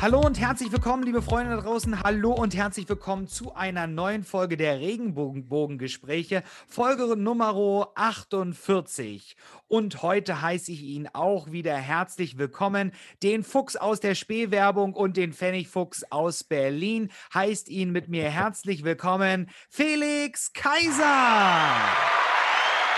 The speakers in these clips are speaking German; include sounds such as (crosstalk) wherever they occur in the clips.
Hallo und herzlich willkommen, liebe Freunde da draußen. Hallo und herzlich willkommen zu einer neuen Folge der Regenbogengespräche, Folge Nummer 48. Und heute heiße ich ihn auch wieder herzlich willkommen. Den Fuchs aus der Spähwerbung und den Pfennigfuchs aus Berlin heißt ihn mit mir herzlich willkommen, Felix Kaiser.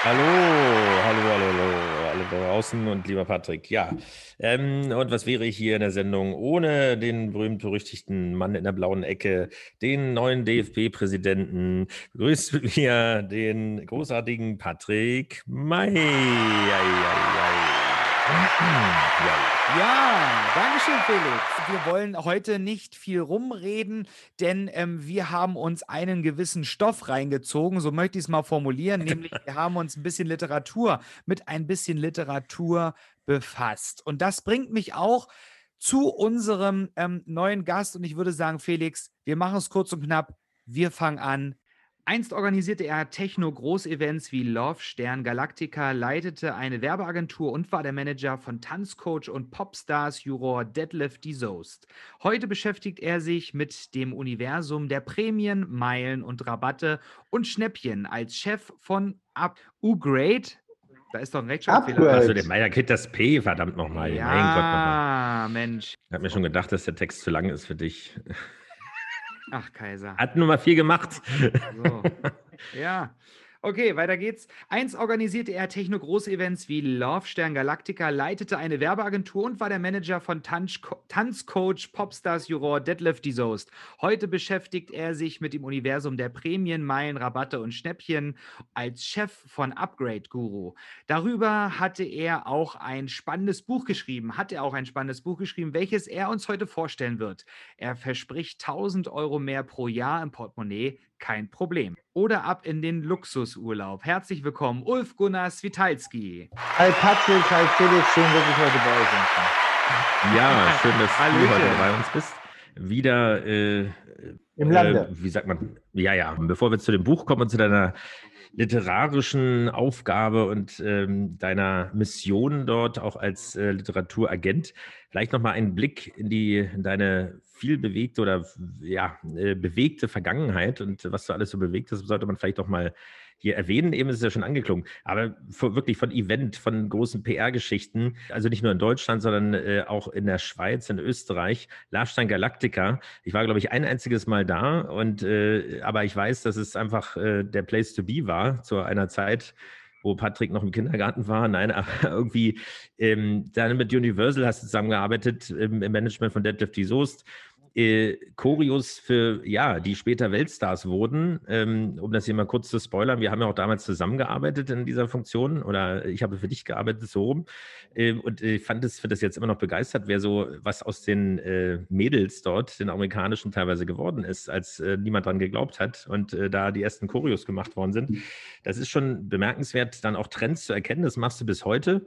Hallo, hallo, hallo, hallo, alle da draußen und lieber Patrick. Ja, ähm, und was wäre ich hier in der Sendung ohne den berühmt-berüchtigten Mann in der blauen Ecke, den neuen DFB-Präsidenten? Begrüßt mit mir den großartigen Patrick May. Ja, ja, ja, danke schön, Felix. Wir wollen heute nicht viel rumreden, denn ähm, wir haben uns einen gewissen Stoff reingezogen, so möchte ich es mal formulieren, (laughs) nämlich wir haben uns ein bisschen Literatur mit ein bisschen Literatur befasst. Und das bringt mich auch zu unserem ähm, neuen Gast und ich würde sagen, Felix, wir machen es kurz und knapp. Wir fangen an Einst organisierte er Techno-Großevents wie Love, Stern, Galactica, leitete eine Werbeagentur und war der Manager von Tanzcoach und Popstars-Juror Deadlift Soest. Heute beschäftigt er sich mit dem Universum der Prämien, Meilen und Rabatte und Schnäppchen als Chef von Up Ugrade. Da ist doch ein Rechtschreibfehler. Also der Meier kriegt das P, verdammt nochmal. Ja, mein Gott, nochmal. Mensch. Ich habe mir schon gedacht, dass der Text zu lang ist für dich. Ach, Kaiser. Hat Nummer vier gemacht. So. Ja. Okay, weiter geht's. Eins organisierte er Techno-Großevents wie Love Stern Galactica, leitete eine Werbeagentur und war der Manager von Tanzcoach, Popstars Juror Deadlift Soest. Heute beschäftigt er sich mit dem Universum der Prämien, Meilen, Rabatte und Schnäppchen als Chef von Upgrade Guru. Darüber hatte er auch ein spannendes Buch geschrieben, hat er auch ein spannendes Buch geschrieben, welches er uns heute vorstellen wird. Er verspricht 1000 Euro mehr pro Jahr im Portemonnaie kein Problem. Oder ab in den Luxusurlaub. Herzlich willkommen, Ulf Gunnar Switalski. Hi Patrick, hi Felix, schön, dass ich heute bei euch bin. Ja, schön, dass Hallöchen. du heute bei uns bist. Wieder äh, im Lande. Äh, wie sagt man? Ja, ja. Bevor wir zu dem Buch kommen und zu deiner literarischen Aufgabe und ähm, deiner Mission dort auch als äh, Literaturagent. Vielleicht nochmal einen Blick in die in deine viel bewegte oder ja, äh, bewegte Vergangenheit und was du alles so bewegt hast, sollte man vielleicht doch mal hier erwähnen. Eben ist es ja schon angeklungen, aber wirklich von Event, von großen PR-Geschichten, also nicht nur in Deutschland, sondern äh, auch in der Schweiz, in Österreich, Larstein Galactica. Ich war, glaube ich, ein einziges Mal da und äh, aber ich weiß, dass es einfach äh, der Place to be war zu einer Zeit, wo Patrick noch im Kindergarten war. Nein, (laughs) aber irgendwie ähm, dann mit Universal hast du zusammengearbeitet im, im Management von Deadlift Soest äh, Choreos für, ja, die später Weltstars wurden. Ähm, um das hier mal kurz zu spoilern, wir haben ja auch damals zusammengearbeitet in dieser Funktion oder ich habe für dich gearbeitet, so rum. Ähm, und ich fand es, finde das jetzt immer noch begeistert, wer so was aus den äh, Mädels dort, den amerikanischen teilweise geworden ist, als äh, niemand dran geglaubt hat und äh, da die ersten Choreos gemacht worden sind. Das ist schon bemerkenswert, dann auch Trends zu erkennen. Das machst du bis heute.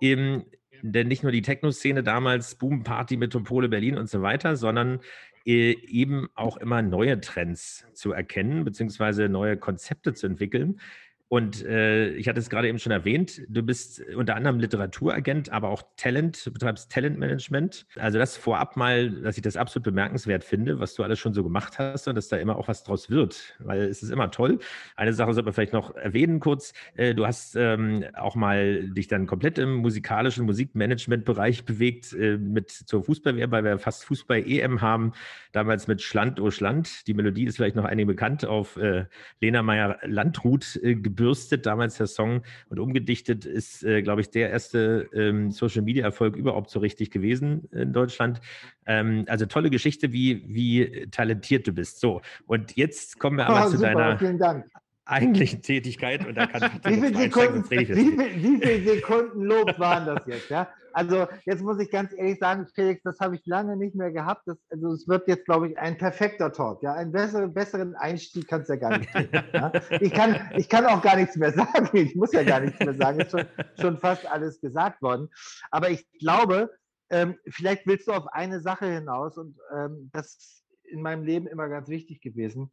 Eben, denn nicht nur die Techno-Szene damals, Boom Party, Metropole Berlin und so weiter, sondern äh, eben auch immer neue Trends zu erkennen, beziehungsweise neue Konzepte zu entwickeln. Und äh, ich hatte es gerade eben schon erwähnt, du bist unter anderem Literaturagent, aber auch Talent, betreibst Talentmanagement. Also das vorab mal, dass ich das absolut bemerkenswert finde, was du alles schon so gemacht hast und dass da immer auch was draus wird, weil es ist immer toll. Eine Sache sollte man vielleicht noch erwähnen kurz. Äh, du hast ähm, auch mal dich dann komplett im musikalischen Musikmanagement-Bereich bewegt äh, mit zur Fußballwehr, weil wir fast Fußball-EM haben, damals mit Schland o Schland. Die Melodie ist vielleicht noch einigen bekannt auf äh, Lena Meyer-Landrut äh, gebürstet, damals der Song und umgedichtet ist, äh, glaube ich, der erste ähm, Social Media Erfolg überhaupt so richtig gewesen in Deutschland. Ähm, also tolle Geschichte, wie, wie talentiert du bist. So, und jetzt kommen wir aber oh, zu super, deiner. Vielen Dank eigentlichen Tätigkeit und da kann wie viele Sekunden, wie, viel, wie viele Sekunden Lob waren das jetzt? Ja? Also jetzt muss ich ganz ehrlich sagen, Felix, das habe ich lange nicht mehr gehabt. Das, also es wird jetzt, glaube ich, ein perfekter Talk. Ja? Einen besseren, besseren Einstieg kannst du ja gar nicht geben. Ja? Ich, kann, ich kann auch gar nichts mehr sagen. Ich muss ja gar nichts mehr sagen. Ist schon, schon fast alles gesagt worden. Aber ich glaube, ähm, vielleicht willst du auf eine Sache hinaus und ähm, das ist in meinem Leben immer ganz wichtig gewesen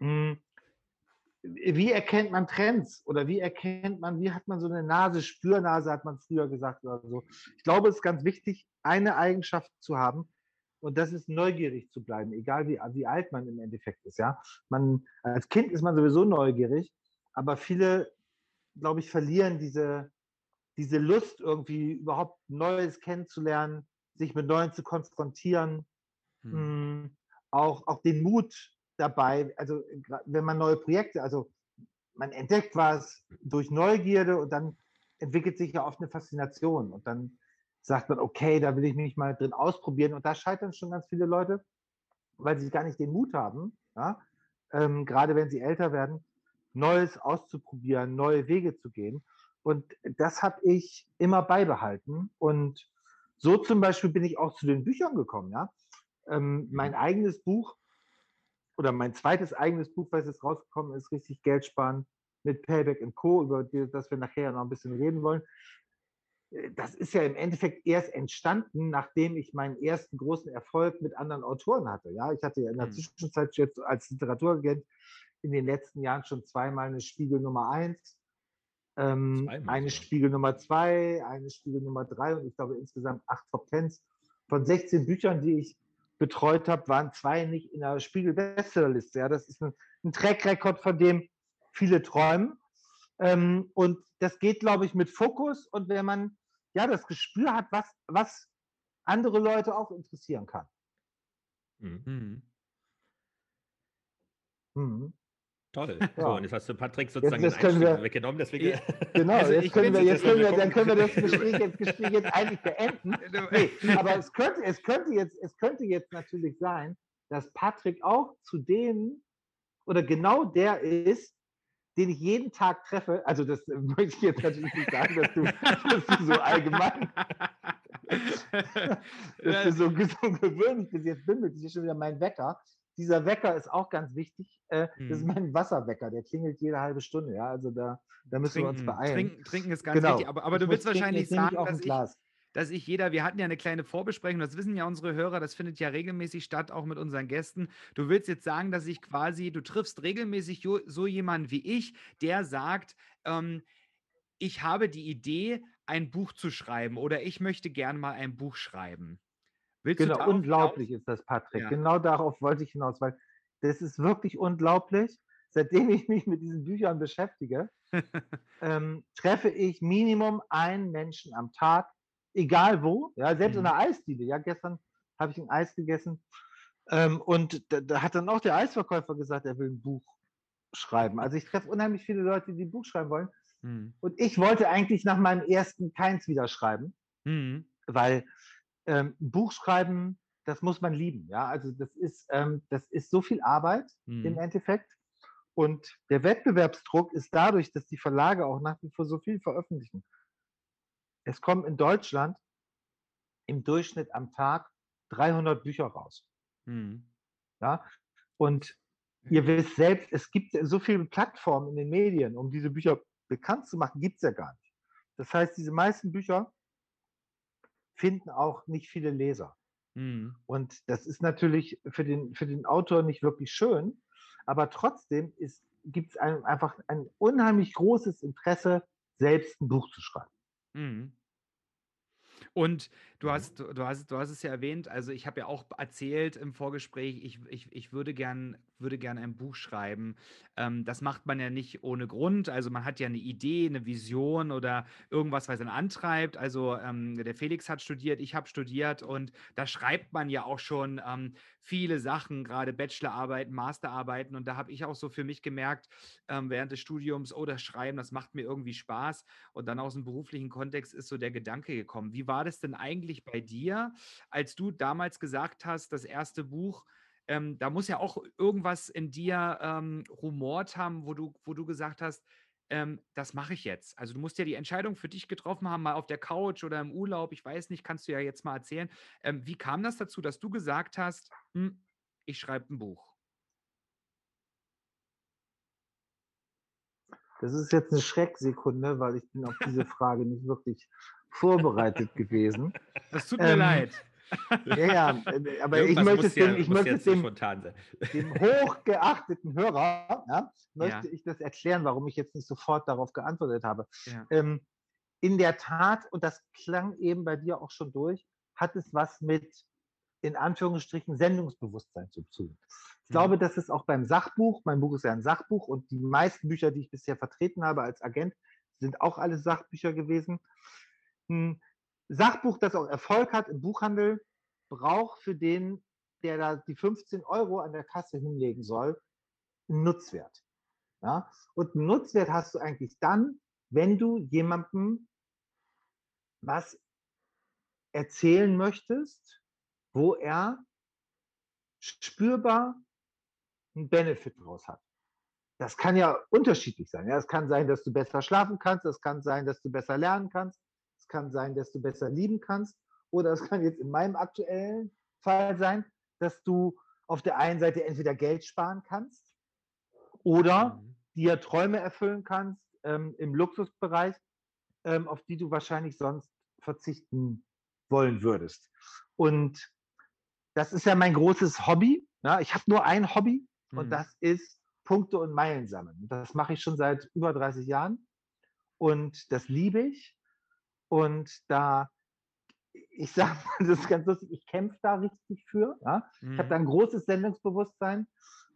Hm, wie erkennt man Trends oder wie erkennt man, wie hat man so eine Nase, Spürnase hat man früher gesagt oder so. Ich glaube, es ist ganz wichtig, eine Eigenschaft zu haben und das ist neugierig zu bleiben, egal wie, wie alt man im Endeffekt ist. Ja, man als Kind ist man sowieso neugierig, aber viele, glaube ich, verlieren diese diese Lust irgendwie überhaupt Neues kennenzulernen, sich mit Neuen zu konfrontieren, hm. auch auch den Mut dabei, also wenn man neue Projekte, also man entdeckt was durch Neugierde und dann entwickelt sich ja oft eine Faszination und dann sagt man, okay, da will ich mich mal drin ausprobieren und da scheitern schon ganz viele Leute, weil sie gar nicht den Mut haben, ja, ähm, gerade wenn sie älter werden, Neues auszuprobieren, neue Wege zu gehen. Und das habe ich immer beibehalten. Und so zum Beispiel bin ich auch zu den Büchern gekommen. Ja? Ähm, mein mhm. eigenes Buch oder mein zweites eigenes Buch, was jetzt rausgekommen ist, richtig Geld sparen mit Payback Co., über das wir nachher noch ein bisschen reden wollen. Äh, das ist ja im Endeffekt erst entstanden, nachdem ich meinen ersten großen Erfolg mit anderen Autoren hatte. Ja, ich hatte ja in der hm. Zwischenzeit jetzt als Literaturagent in den letzten Jahren schon zweimal eine Spiegel Nummer eins, ähm, eine Spiegel Nummer zwei, eine Spiegel Nummer drei und ich glaube insgesamt acht Top Tens von 16 Büchern, die ich betreut habe, waren zwei nicht in der Spiegel-Bestsellerliste. Ja, das ist ein, ein Track-Record, von dem viele träumen. Ähm, und das geht, glaube ich, mit Fokus und wenn man ja das Gespür hat, was, was andere Leute auch interessieren kann. Mhm. Mhm. Toll. Ja. So, und jetzt hast du Patrick sozusagen jetzt, jetzt den wir, weggenommen. Deswegen, ja, genau, (laughs) also jetzt, können wir, jetzt können wir, dann können wir das Gespräch jetzt, Gespräch jetzt eigentlich beenden. (laughs) Nee, aber es könnte, es, könnte jetzt, es könnte jetzt natürlich sein, dass Patrick auch zu dem oder genau der ist, den ich jeden Tag treffe. Also das (laughs) möchte ich jetzt natürlich nicht sagen, dass du, dass du so allgemein, dass du so, so gewöhnlich bist. Jetzt bimmelt sich schon wieder mein Wecker dieser Wecker ist auch ganz wichtig. Äh, mhm. Das ist mhm. mein Wasserwecker, der klingelt jede halbe Stunde. Ja, also da, da müssen trinken, wir uns beeilen. Trinken, trinken ist ganz genau. wichtig. Aber, aber du willst wahrscheinlich sagen, dass ich, dass ich jeder, wir hatten ja eine kleine Vorbesprechung, das wissen ja unsere Hörer, das findet ja regelmäßig statt, auch mit unseren Gästen. Du willst jetzt sagen, dass ich quasi, du triffst regelmäßig so jemanden wie ich, der sagt, ähm, ich habe die Idee, ein Buch zu schreiben oder ich möchte gern mal ein Buch schreiben. Willst genau, unglaublich hinaus? ist das, Patrick. Ja. Genau darauf wollte ich hinaus, weil das ist wirklich unglaublich. Seitdem ich mich mit diesen Büchern beschäftige, (laughs) ähm, treffe ich Minimum einen Menschen am Tag, egal wo, ja, selbst mhm. in der Eisdiele. Ja, gestern habe ich ein Eis gegessen ähm, und da, da, hat dann auch der Eisverkäufer gesagt, er will ein Buch schreiben. Also ich treffe unheimlich viele Leute, die ein Buch schreiben wollen. Mhm. Und ich wollte eigentlich nach meinem ersten keins wieder schreiben, mhm. weil ähm, Buch schreiben, das muss man lieben. Ja, also das ist, ähm, das ist so viel Arbeit mhm. im Endeffekt. Und der Wettbewerbsdruck ist dadurch, dass die Verlage auch nach wie vor so viel veröffentlichen. Es kommen in Deutschland im Durchschnitt am Tag 300 Bücher raus. Mhm. Ja, und ihr wisst selbst, es gibt so viele Plattformen in den Medien, um diese Bücher bekannt zu machen, gibt es ja gar nicht. Das heißt, diese meisten Bücher finden auch nicht viele Leser. Mhm. Und das ist natürlich für den, für den Autor nicht wirklich schön, aber trotzdem gibt es einfach ein unheimlich großes Interesse, selbst ein Buch zu schreiben. Mhm. Und du hast, du, hast, du hast es ja erwähnt, also ich habe ja auch erzählt im Vorgespräch, ich, ich, ich würde gern, würde gern ein Buch schreiben. Ähm, das macht man ja nicht ohne Grund. Also man hat ja eine Idee, eine Vision oder irgendwas, was einen antreibt. Also ähm, der Felix hat studiert, ich habe studiert und da schreibt man ja auch schon ähm, viele Sachen, gerade Bachelorarbeiten, Masterarbeiten. Und da habe ich auch so für mich gemerkt, ähm, während des Studiums, oh, das Schreiben, das macht mir irgendwie Spaß. Und dann aus dem beruflichen Kontext ist so der Gedanke gekommen. Wie war das denn eigentlich bei dir, als du damals gesagt hast, das erste Buch, ähm, da muss ja auch irgendwas in dir ähm, rumort haben, wo du, wo du gesagt hast, ähm, das mache ich jetzt. Also du musst ja die Entscheidung für dich getroffen haben, mal auf der Couch oder im Urlaub, ich weiß nicht, kannst du ja jetzt mal erzählen. Ähm, wie kam das dazu, dass du gesagt hast, hm, ich schreibe ein Buch? Das ist jetzt eine Schrecksekunde, weil ich bin auf diese Frage nicht wirklich vorbereitet gewesen. Das tut mir ähm, leid. Ja, ja, äh, aber ich möchte es dem, ich möchte dem, dem hochgeachteten Hörer, ja, möchte Ja. ich das erklären, warum ich jetzt nicht sofort darauf geantwortet habe. Ja. Ähm, in der Tat, und das klang eben bei dir auch schon durch, hat es was mit, in Anführungsstrichen, Sendungsbewusstsein zu tun. Ich Mhm. glaube, das ist auch beim Sachbuch, mein Buch ist ja ein Sachbuch und die meisten Bücher, die ich bisher vertreten habe als Agent, sind auch alle Sachbücher gewesen. Ein Sachbuch, das auch Erfolg hat im Buchhandel, braucht für den, der da die 15 Euro an der Kasse hinlegen soll, einen Nutzwert. Ja? Und einen Nutzwert hast du eigentlich dann, wenn du jemandem was erzählen möchtest, wo er spürbar einen Benefit draus hat. Das kann ja unterschiedlich sein. Ja, es kann sein, dass du besser schlafen kannst, es kann sein, dass du besser lernen kannst, es kann sein, dass du besser lieben kannst, oder es kann jetzt in meinem aktuellen Fall sein, dass du auf der einen Seite entweder Geld sparen kannst oder Mhm. dir Träume erfüllen kannst ähm, im Luxusbereich, ähm, auf die du wahrscheinlich sonst verzichten wollen würdest. Und das ist ja mein großes Hobby. Ja? Ich habe nur ein Hobby und Mhm. das ist Punkte und Meilen sammeln. Und Das mache ich schon seit über 30 Jahren und das liebe ich. Und da, ich sage mal, (laughs) das ist ganz lustig, ich kämpfe da richtig für. Ja? Ich habe da ein großes Sendungsbewusstsein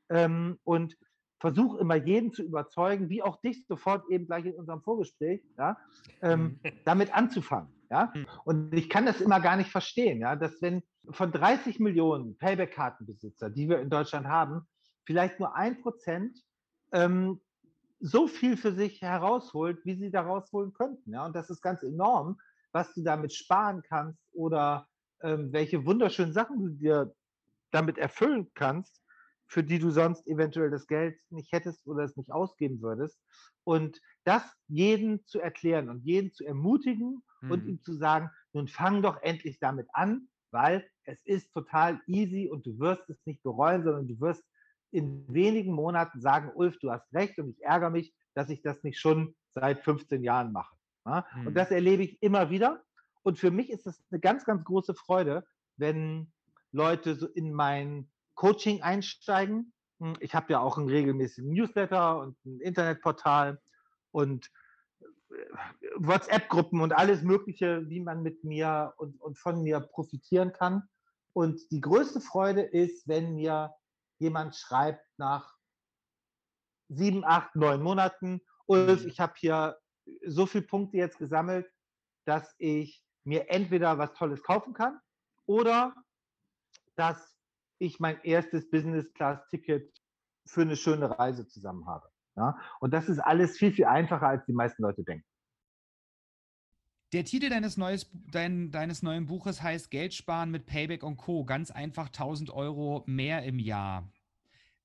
ähm, und versuche immer jeden zu überzeugen, wie auch dich sofort eben gleich in unserem Vorgespräch, ja, ähm, (laughs) damit anzufangen. Ja? Mhm. Und ich kann das immer gar nicht verstehen, ja, dass wenn von 30 Millionen Payback-Kartenbesitzer, die wir in Deutschland haben, vielleicht nur ein Prozent ähm, so viel für sich herausholt, wie sie da rausholen könnten. Ja? Und das ist ganz enorm, was du damit sparen kannst oder ähm, welche wunderschönen Sachen du dir damit erfüllen kannst, für die du sonst eventuell das Geld nicht hättest oder es nicht ausgeben würdest. Und das jeden zu erklären und jeden zu ermutigen und Mhm. ihm zu sagen, nun fang doch endlich damit an, weil es ist total easy und du wirst es nicht bereuen, sondern du wirst in wenigen Monaten sagen, Ulf, du hast recht und ich ärgere mich, dass ich das nicht schon seit 15 Jahren mache. Ja? Mhm. Und das erlebe ich immer wieder. Und für mich ist es eine ganz, ganz große Freude, wenn Leute so in mein Coaching einsteigen. Hm, Ich habe ja auch einen regelmäßigen Newsletter und ein Internetportal und äh, WhatsApp-Gruppen und alles Mögliche, wie man mit mir und, und von mir profitieren kann. Und die größte Freude ist, wenn mir jemand schreibt nach sieben, acht, neun Monaten, Ulf, Mhm. ich habe hier so viele Punkte jetzt gesammelt, dass ich mir entweder was Tolles kaufen kann oder dass ich mein erstes Business-Class-Ticket für eine schöne Reise zusammen habe. Ja? Und das ist alles viel, viel einfacher, als die meisten Leute denken. Der Titel deines, neues, dein, deines neuen Buches heißt Geld sparen mit Payback und Co. Ganz einfach 1000 Euro mehr im Jahr.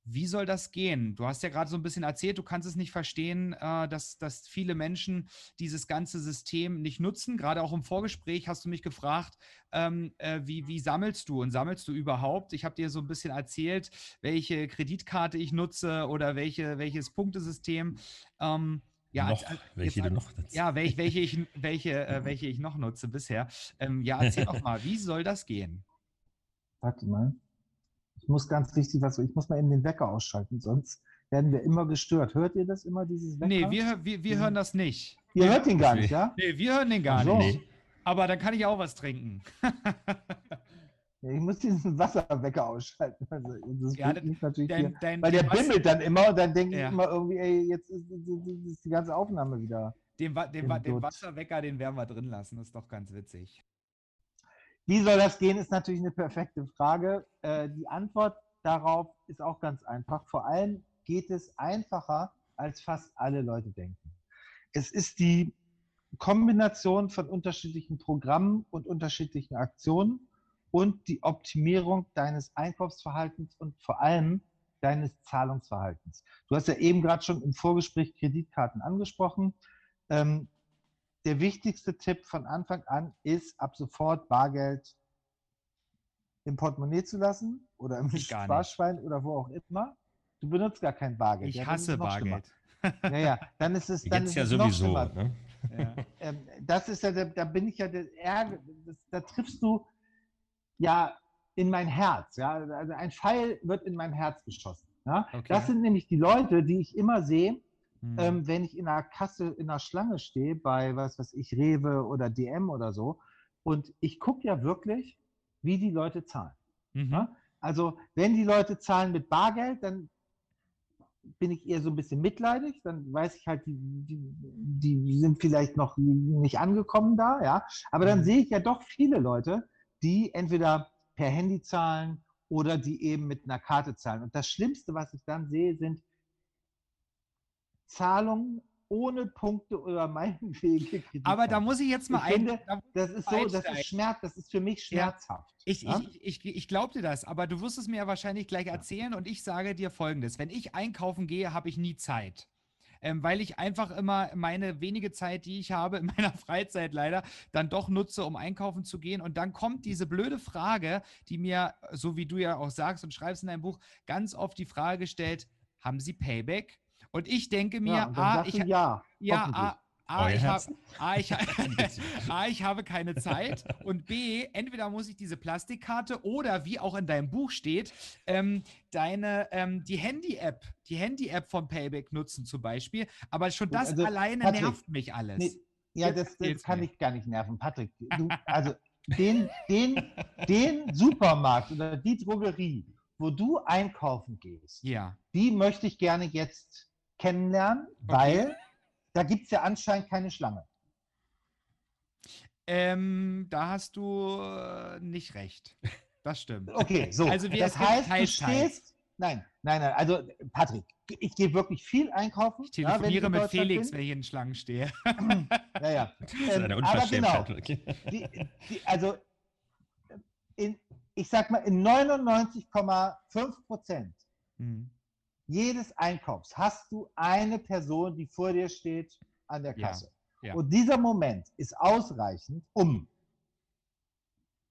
Wie soll das gehen? Du hast ja gerade so ein bisschen erzählt, du kannst es nicht verstehen, äh, dass, dass viele Menschen dieses ganze System nicht nutzen. Gerade auch im Vorgespräch hast du mich gefragt, ähm, äh, wie, wie sammelst du und sammelst du überhaupt? Ich habe dir so ein bisschen erzählt, welche Kreditkarte ich nutze oder welche, welches Punktesystem. Ähm, ja, noch, als- als- welche jetzt du noch nutzt. ja, welche, welche, ich, welche, äh, welche ich noch nutze bisher. Ähm, ja, erzähl doch mal, wie soll das gehen? Warte mal. Ich muss ganz wichtig was, ich muss mal eben den Wecker ausschalten, sonst werden wir immer gestört. Hört ihr das immer, dieses Wecker? Nee, wir, wir, wir hören das nicht. Ihr hört ihn gar nicht, ja? Nee, wir hören den gar so. nicht. Aber dann kann ich auch was trinken. (laughs) Ich muss diesen Wasserwecker ausschalten. Also, das Ja, mich natürlich Dein, hier, dein, weil der bimmelt dann immer und dann denke Ja. ich immer irgendwie, ey, jetzt ist, ist, die ganze Aufnahme wieder. Den, den, den. Wasserwecker, den werden wir drin lassen. Das ist doch ganz witzig. Wie soll das gehen, ist natürlich eine perfekte Frage. Äh, die Antwort darauf ist auch ganz einfach. Vor allem geht es einfacher, als fast alle Leute denken. Es ist die Kombination von unterschiedlichen Programmen und unterschiedlichen Aktionen und die Optimierung deines Einkaufsverhaltens und vor allem deines Zahlungsverhaltens. Du hast ja eben gerade schon im Vorgespräch Kreditkarten angesprochen. Ähm, der wichtigste Tipp von Anfang an ist, ab sofort Bargeld im Portemonnaie zu lassen oder im. Sparschwein oder wo auch immer. Du benutzt gar kein Bargeld. Ich ja, hasse. Bargeld. (laughs) Ja, ja, dann ist es, dann Jetzt ist ja es sowieso. Ne? Ja. (laughs) Ähm, das ist ja, der, da bin ich ja der Ärger, das, da triffst du ja in mein Herz. Ja? Also ein Pfeil wird in mein Herz geschossen. Ja? Okay. Das sind nämlich die Leute, die ich immer sehe, Hm. ähm, wenn ich in einer Kasse, in einer Schlange stehe, bei was weiß ich, Rewe oder DM oder so. Und ich gucke ja wirklich, wie die Leute zahlen. Mhm. Ja? Also, wenn die Leute zahlen mit Bargeld, dann bin ich eher so ein bisschen mitleidig. Dann weiß ich halt, die, die, die sind vielleicht noch nicht angekommen da. Ja? Aber dann Mhm. sehe ich ja doch viele Leute, die entweder per Handy zahlen oder die eben mit einer Karte zahlen. Und das Schlimmste, was ich dann sehe, sind Zahlungen ohne Punkte oder (laughs) Meilenwege. Aber da muss ich jetzt mal Ich ein. finde, da- das ist so, das ist Schmerz, das ist für mich Ja. schmerzhaft. Ich, ja? ich, ich, ich glaube dir das, aber du wirst es mir ja wahrscheinlich gleich erzählen und ich sage dir folgendes: Wenn ich einkaufen gehe, habe ich nie Zeit. Ähm, weil ich einfach immer meine wenige Zeit, die ich habe in meiner (laughs) Freizeit leider, dann doch nutze, um einkaufen zu gehen. Und dann kommt diese blöde Frage, die mir, so wie du ja auch sagst und schreibst in deinem Buch, ganz oft die Frage stellt: Haben Sie Payback? Und ich denke mir, ja, ah, ich, ja. ja, hoffentlich. A, Euer ich hab. A, ich, (laughs) (laughs) A, ich habe keine Zeit und B, entweder muss ich diese Plastikkarte oder wie auch in deinem Buch steht, ähm, deine, ähm, die Handy-App, die Handy-App von Payback nutzen zum Beispiel. Aber schon das Also, alleine Patrick, nervt mich alles. Nee, ja, das, das kann mir. ich gar nicht nerven. Patrick, du, (laughs) also den, den, den Supermarkt oder die Drogerie, wo du einkaufen gehst, Ja. die möchte ich gerne jetzt kennenlernen, weil da gibt es ja anscheinend keine Schlange. Ähm, da hast du äh, nicht recht. Das stimmt. Okay, so. Also wir- das heißt, du stehst. Nein, nein, nein. Also, Patrick, ich gehe wirklich viel einkaufen. Ich ja, telefoniere in mit Felix, bin. wenn ich in Schlangen stehe. (clears throat) Ja, ja. Das ist Ähm, eine aber Unverschämtheit. genau, die, die, also in, ich sag mal, in 99,5 Prozent Hm. Jedes Einkaufs hast du eine Person, die vor dir steht an der Ja, Kasse. ja. Und dieser Moment ist ausreichend, um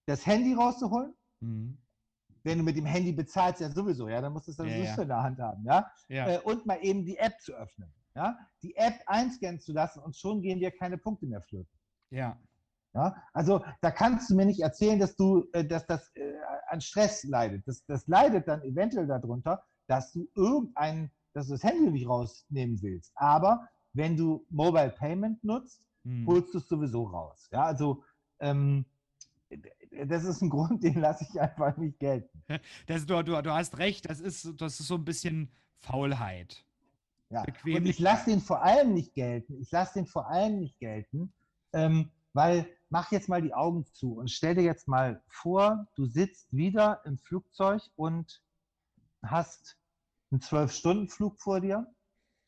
das Handy rauszuholen. Hm. Wenn du mit dem Handy bezahlst, ja sowieso, ja, dann musst du es dann Ja, sowieso ja. in der Hand haben, ja. Ja. Äh, und mal eben die App zu öffnen, ja. Die App einscannen zu lassen und schon gehen dir keine Punkte mehr flöten. ja. Ja, also da kannst du mir nicht erzählen, dass du, äh, dass das äh, an Stress leidet. Das, das leidet dann eventuell darunter, dass du irgendein, dass du das Handy nicht rausnehmen willst. Aber wenn du Mobile Payment nutzt, Hm. holst du es sowieso raus. Ja, also ähm, das ist ein (laughs) Grund, den lasse ich einfach nicht gelten. (laughs) Das, du, du, du hast recht, das ist, das ist so ein bisschen Faulheit. Ja. Und ich lasse den vor allem nicht gelten. Ich lasse den vor allem nicht gelten, ähm, weil mach jetzt mal die Augen zu und stell dir jetzt mal vor, du sitzt wieder im Flugzeug und hast einen Zwölf-Stunden-Flug vor dir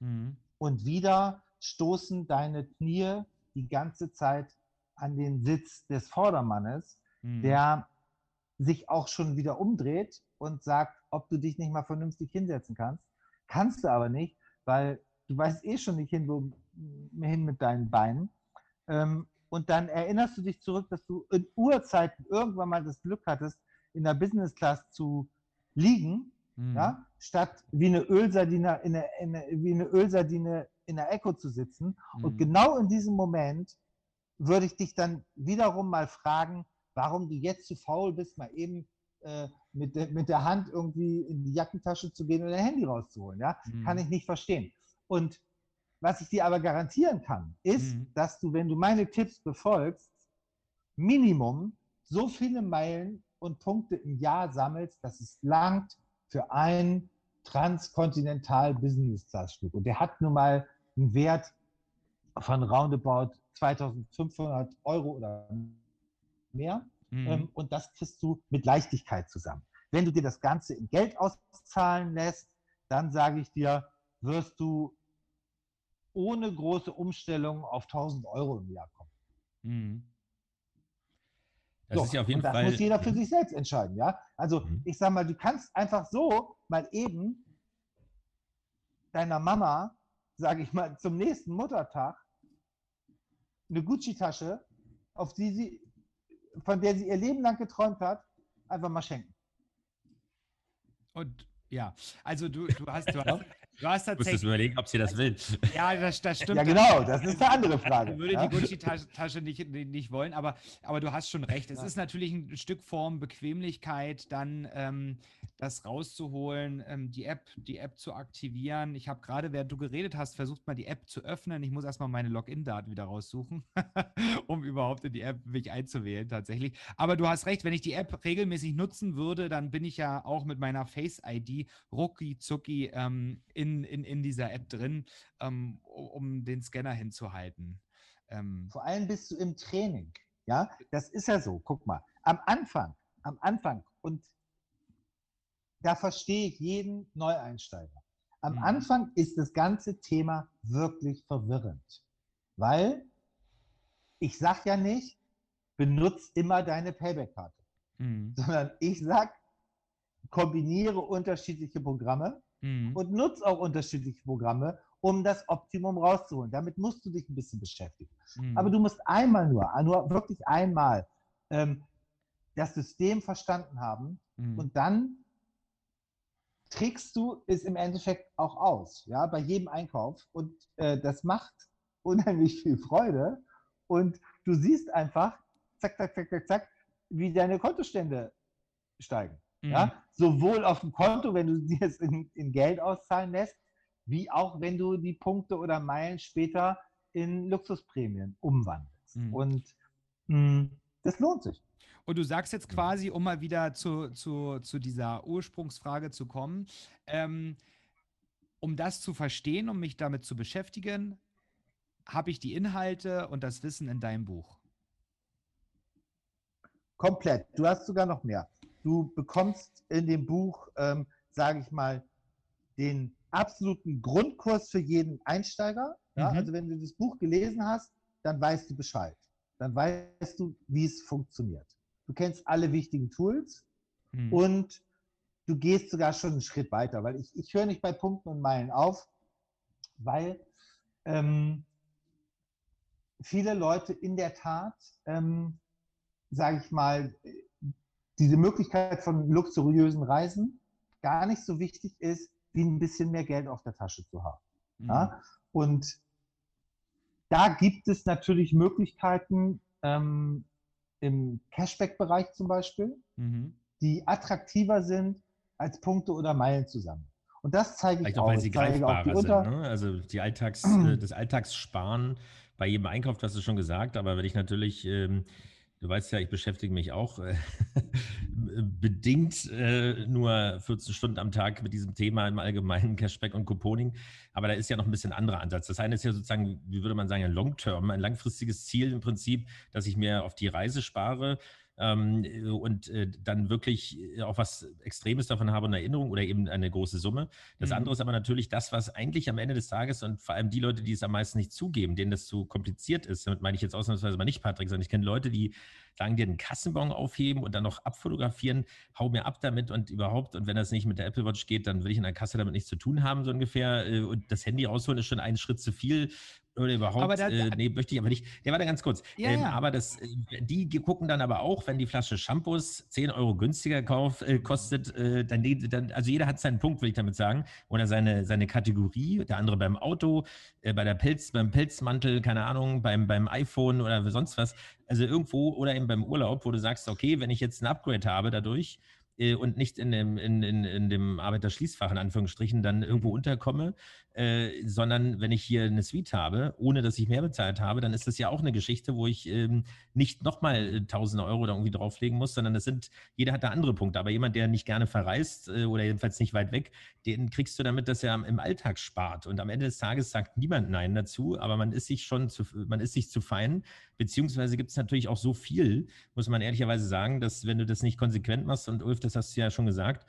Mhm. und wieder stoßen deine Knie die ganze Zeit an den Sitz des Vordermannes, Mhm. der sich auch schon wieder umdreht und sagt, ob du dich nicht mal vernünftig hinsetzen kannst. Kannst du aber nicht, weil du weißt eh schon nicht hin, wo, hin mit deinen Beinen. Ähm, und dann erinnerst du dich zurück, dass du in Urzeiten irgendwann mal das Glück hattest, in der Business Class zu liegen, Mhm. ja, statt wie eine Ölsardine in der, in der, wie eine Ölsardine in der Echo zu sitzen. Und Mhm. genau in diesem Moment würde ich dich dann wiederum mal fragen, warum du jetzt zu faul bist, mal eben äh, mit, der, mit der Hand irgendwie in die Jackentasche zu gehen und dein Handy rauszuholen. Ja? Kann Mhm. ich nicht verstehen. Und was ich dir aber garantieren kann, ist, Mhm. dass du, wenn du meine Tipps befolgst, Minimum so viele Meilen und Punkte im Jahr sammelst, dass es langt für einen transkontinental Business Class Flug. Und der hat nun mal einen Wert von roundabout 2500 Euro oder mehr. Mhm. Ähm, und das kriegst du mit Leichtigkeit zusammen. Wenn du dir das Ganze in Geld auszahlen lässt, dann sage ich dir, wirst du ohne große Umstellung auf 1000 Euro im Jahr kommen. Mhm. Das So, ist ja auf jeden und das Fall. muss jeder für sich selbst entscheiden, ja. Also Mhm. ich sag mal, du kannst einfach so mal eben deiner Mama, sage ich mal, zum nächsten Muttertag eine Gucci-Tasche, auf die sie, von der sie ihr Leben lang geträumt hat, einfach mal schenken. Und ja, also du, du hast, du hast, (laughs) Du hast tatsächlich. Musst überlegen, ob sie das will. Ja, das, das stimmt. Ja, genau, das ist eine andere Frage. Ich würde ja? die Gucci-Tasche nicht, nicht wollen, aber, aber du hast schon recht. Es ja. ist natürlich ein Stück Form Bequemlichkeit, dann ähm, das rauszuholen, ähm, die App, die App zu aktivieren. Ich habe gerade, während du geredet hast, versucht mal die App zu öffnen. Ich muss erstmal meine Login-Daten wieder raussuchen, (laughs) um überhaupt in die App mich einzuwählen, tatsächlich. Aber du hast recht, wenn ich die App regelmäßig nutzen würde, dann bin ich ja auch mit meiner Face-ID rucki zucki ähm, in, in, in dieser App drin, ähm, um den Scanner hinzuhalten. Ähm, Vor allem bist du im Training. Ja, das ist ja so. Guck mal, am Anfang, am Anfang und da verstehe ich jeden Neueinsteiger. Am mhm. Anfang ist das ganze Thema wirklich verwirrend, weil ich sage ja nicht, benutze immer deine Payback-Karte, mhm. sondern ich sage, kombiniere unterschiedliche Programme mhm. und nutze auch unterschiedliche Programme, um das Optimum rauszuholen. Damit musst du dich ein bisschen beschäftigen. Mhm. Aber du musst einmal nur, nur wirklich einmal ähm, das System verstanden haben mhm. und dann trägst du es im Endeffekt auch aus, ja, bei jedem Einkauf. Und äh, das macht unheimlich viel Freude. Und du siehst einfach, zack, zack, zack, zack, zack, wie deine Kontostände steigen. Mhm. Ja? Sowohl auf dem Konto, wenn du (laughs) dir es in, in, Geld auszahlen lässt, wie auch wenn du die Punkte oder Meilen später in Luxusprämien umwandelst. Mhm. Und mh, hm, das lohnt sich. Und du sagst jetzt quasi, um mal wieder zu, zu, zu dieser Ursprungsfrage zu kommen, ähm, um das zu verstehen, um mich damit zu beschäftigen, habe ich die Inhalte und das Wissen in deinem Buch. Komplett. Du hast sogar noch mehr. Du bekommst in dem Buch, ähm, sage ich mal, den absoluten Grundkurs für jeden Einsteiger. Ja? Mhm. Also wenn du das Buch gelesen hast, dann weißt du Bescheid. Dann weißt du, wie es funktioniert. Du kennst alle wichtigen Tools mhm. und du gehst sogar schon einen Schritt weiter, weil ich, ich höre nicht bei Punkten und Meilen auf, weil ähm, viele Leute in der Tat, ähm, sage ich mal, diese Möglichkeit von luxuriösen Reisen gar nicht so wichtig ist, wie ein bisschen mehr Geld auf der Tasche zu haben. Mhm. Ja? Und da gibt es natürlich Möglichkeiten ähm, im Cashback-Bereich zum Beispiel, mhm. die attraktiver sind als Punkte oder Meilen zusammen. Und das zeige ich Vielleicht auch. Weil sie greifbarer sind. Ne? Also die Alltags, (clears throat) äh, das Alltagssparen bei jedem Einkauf, das hast du schon gesagt, aber wenn ich natürlich ähm, Du weißt ja, ich beschäftige mich auch äh, (laughs) bedingt äh, nur 14 Stunden am Tag mit diesem Thema im allgemeinen Cashback und Couponing. Aber da ist ja noch ein bisschen anderer Ansatz. Das eine ist ja sozusagen, wie würde man sagen, ein Long-Term, ein langfristiges Ziel im Prinzip, dass ich mir auf die Reise spare und äh, dann wirklich äh, auch was Extremes davon habe in Erinnerung oder eben eine große Summe. Das mhm. andere ist aber natürlich das, was eigentlich am Ende des Tages und vor allem die Leute, die es am meisten nicht zugeben, denen das zu kompliziert ist, damit meine ich jetzt ausnahmsweise mal nicht Patrick, sondern ich kenne Leute, die sagen dir einen Kassenbon aufheben und dann noch abfotografieren, hau mir ab damit und überhaupt. Und wenn das nicht mit der Apple Watch geht, dann will ich in der Kasse damit nichts zu tun haben, so ungefähr. Äh, und das Handy rausholen ist schon einen Schritt zu viel oder überhaupt, aber da, äh, nee, möchte ich aber nicht. Der war da ganz kurz. Ja, ähm, ja. Aber das, äh, die gucken dann aber auch, wenn die Flasche Shampoos 10 Euro günstiger kauf, äh, kostet, äh, dann, dann, also jeder hat seinen Punkt, will ich damit sagen, oder seine, seine Kategorie, der andere beim Auto, äh, bei der Pelz, beim Pelzmantel, keine Ahnung, beim, beim iPhone oder sonst was. Also irgendwo oder eben beim Urlaub, wo du sagst, okay, wenn ich jetzt ein Upgrade habe dadurch, äh, und nicht in dem, in, in, in dem Arbeiterschließfach in Anführungsstrichen dann irgendwo unterkomme, äh, sondern wenn ich hier eine Suite habe, ohne dass ich mehr bezahlt habe, dann ist das ja auch eine Geschichte, wo ich ähm, nicht nochmal äh, tausende Euro da irgendwie drauflegen muss, sondern es sind, jeder hat da andere Punkte. Aber jemand, der nicht gerne verreist äh, oder jedenfalls nicht weit weg, den kriegst du damit, dass er im Alltag spart. Und am Ende des Tages sagt niemand Nein dazu, aber man ist sich schon zu, man ist sich zu fein, beziehungsweise gibt es natürlich auch so viel, muss man ehrlicherweise sagen, dass wenn du das nicht konsequent machst und Ulf, das hast du ja schon gesagt,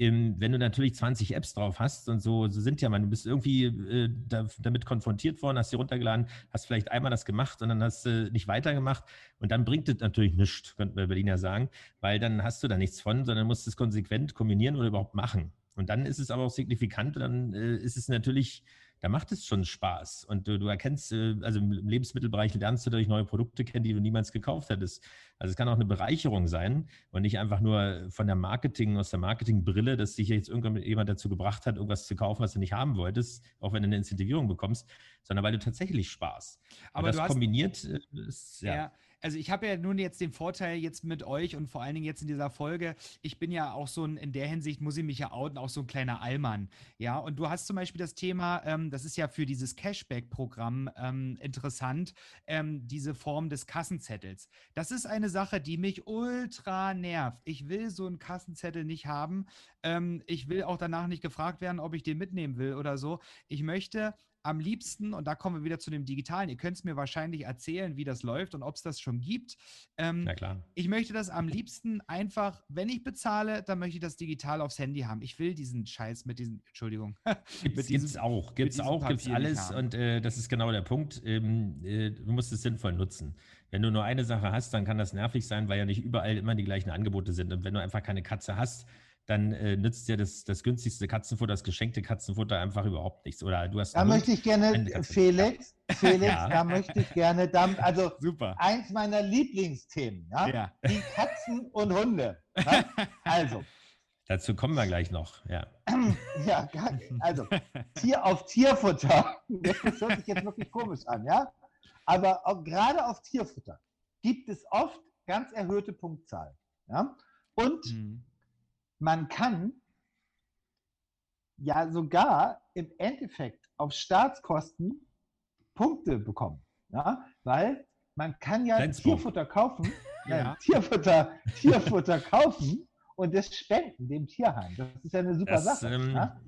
wenn du natürlich 20 Apps drauf hast und so, so sind ja man, du bist irgendwie äh, da, damit konfrontiert worden, hast sie runtergeladen, hast vielleicht einmal das gemacht und dann hast du äh, nicht weitergemacht und dann bringt es natürlich nichts, könnten wir Berliner sagen, weil dann hast du da nichts von, sondern musst es konsequent kombinieren oder überhaupt machen. Und dann ist es aber auch signifikant, dann äh, ist es natürlich da macht es schon Spaß. Und du, du erkennst, äh, also im Lebensmittelbereich lernst du dadurch neue Produkte kennen, die du niemals gekauft hättest. Also es kann auch eine Bereicherung sein und nicht einfach nur von der Marketing, aus der Marketingbrille, dass dich jetzt irgendjemand dazu gebracht hat, irgendwas zu kaufen, was du nicht haben wolltest, auch wenn du eine Incentivierung bekommst, sondern weil du tatsächlich Spaß. Aber und das hast, kombiniert äh, ist, ja. ja, also ich habe ja nun jetzt den Vorteil jetzt mit euch und vor allen Dingen jetzt in dieser Folge, ich bin ja auch so ein, in der Hinsicht muss ich mich ja outen, auch so ein kleiner Allmann. Ja, und du hast zum Beispiel das Thema, ähm, das ist ja für dieses Cashback-Programm ähm, interessant, ähm, diese Form des Kassenzettels. Das ist eine Sache, die mich ultra nervt. Ich will so einen Kassenzettel nicht haben. Ähm, ich will auch danach nicht gefragt werden, ob ich den mitnehmen will oder so. Ich möchte am liebsten, und da kommen wir wieder zu dem Digitalen, ihr könnt es mir wahrscheinlich erzählen, wie das läuft und ob es das schon gibt. Ähm, Na klar. Ich möchte das am liebsten einfach, wenn ich bezahle, dann möchte ich das digital aufs Handy haben. Ich will diesen Scheiß mit diesen, Entschuldigung. (laughs) Gibt es auch, gibt es auch, gibt es alles und äh, das ist genau der Punkt. Ähm, äh, du musst es sinnvoll nutzen. Wenn du nur eine Sache hast, dann kann das nervig sein, weil ja nicht überall immer die gleichen Angebote sind. Und wenn du einfach keine Katze hast, dann äh, nützt dir das, das günstigste Katzenfutter, das geschenkte Katzenfutter einfach überhaupt nichts. Oder du hast. Da möchte ich gerne, Felix, Felix, (laughs) ja. da möchte ich gerne, da, also (laughs) Super. eins meiner Lieblingsthemen, ja? ja. Die Katzen und Hunde. Ja? Also. (laughs) Dazu kommen wir gleich noch, ja. (clears throat) ja, also Tier auf Tierfutter, das hört sich jetzt wirklich komisch an, ja. Aber auch, gerade auf Tierfutter gibt es oft ganz erhöhte Punktzahl. Ja? Und mhm man kann ja sogar im Endeffekt auf Staatskosten Punkte bekommen. Ja? Weil man kann ja Flensburg. Tierfutter kaufen, (laughs) ja. Tierfutter, Tierfutter kaufen und das spenden dem Tierheim. Das ist ja eine super das, Sache. Ähm, ja?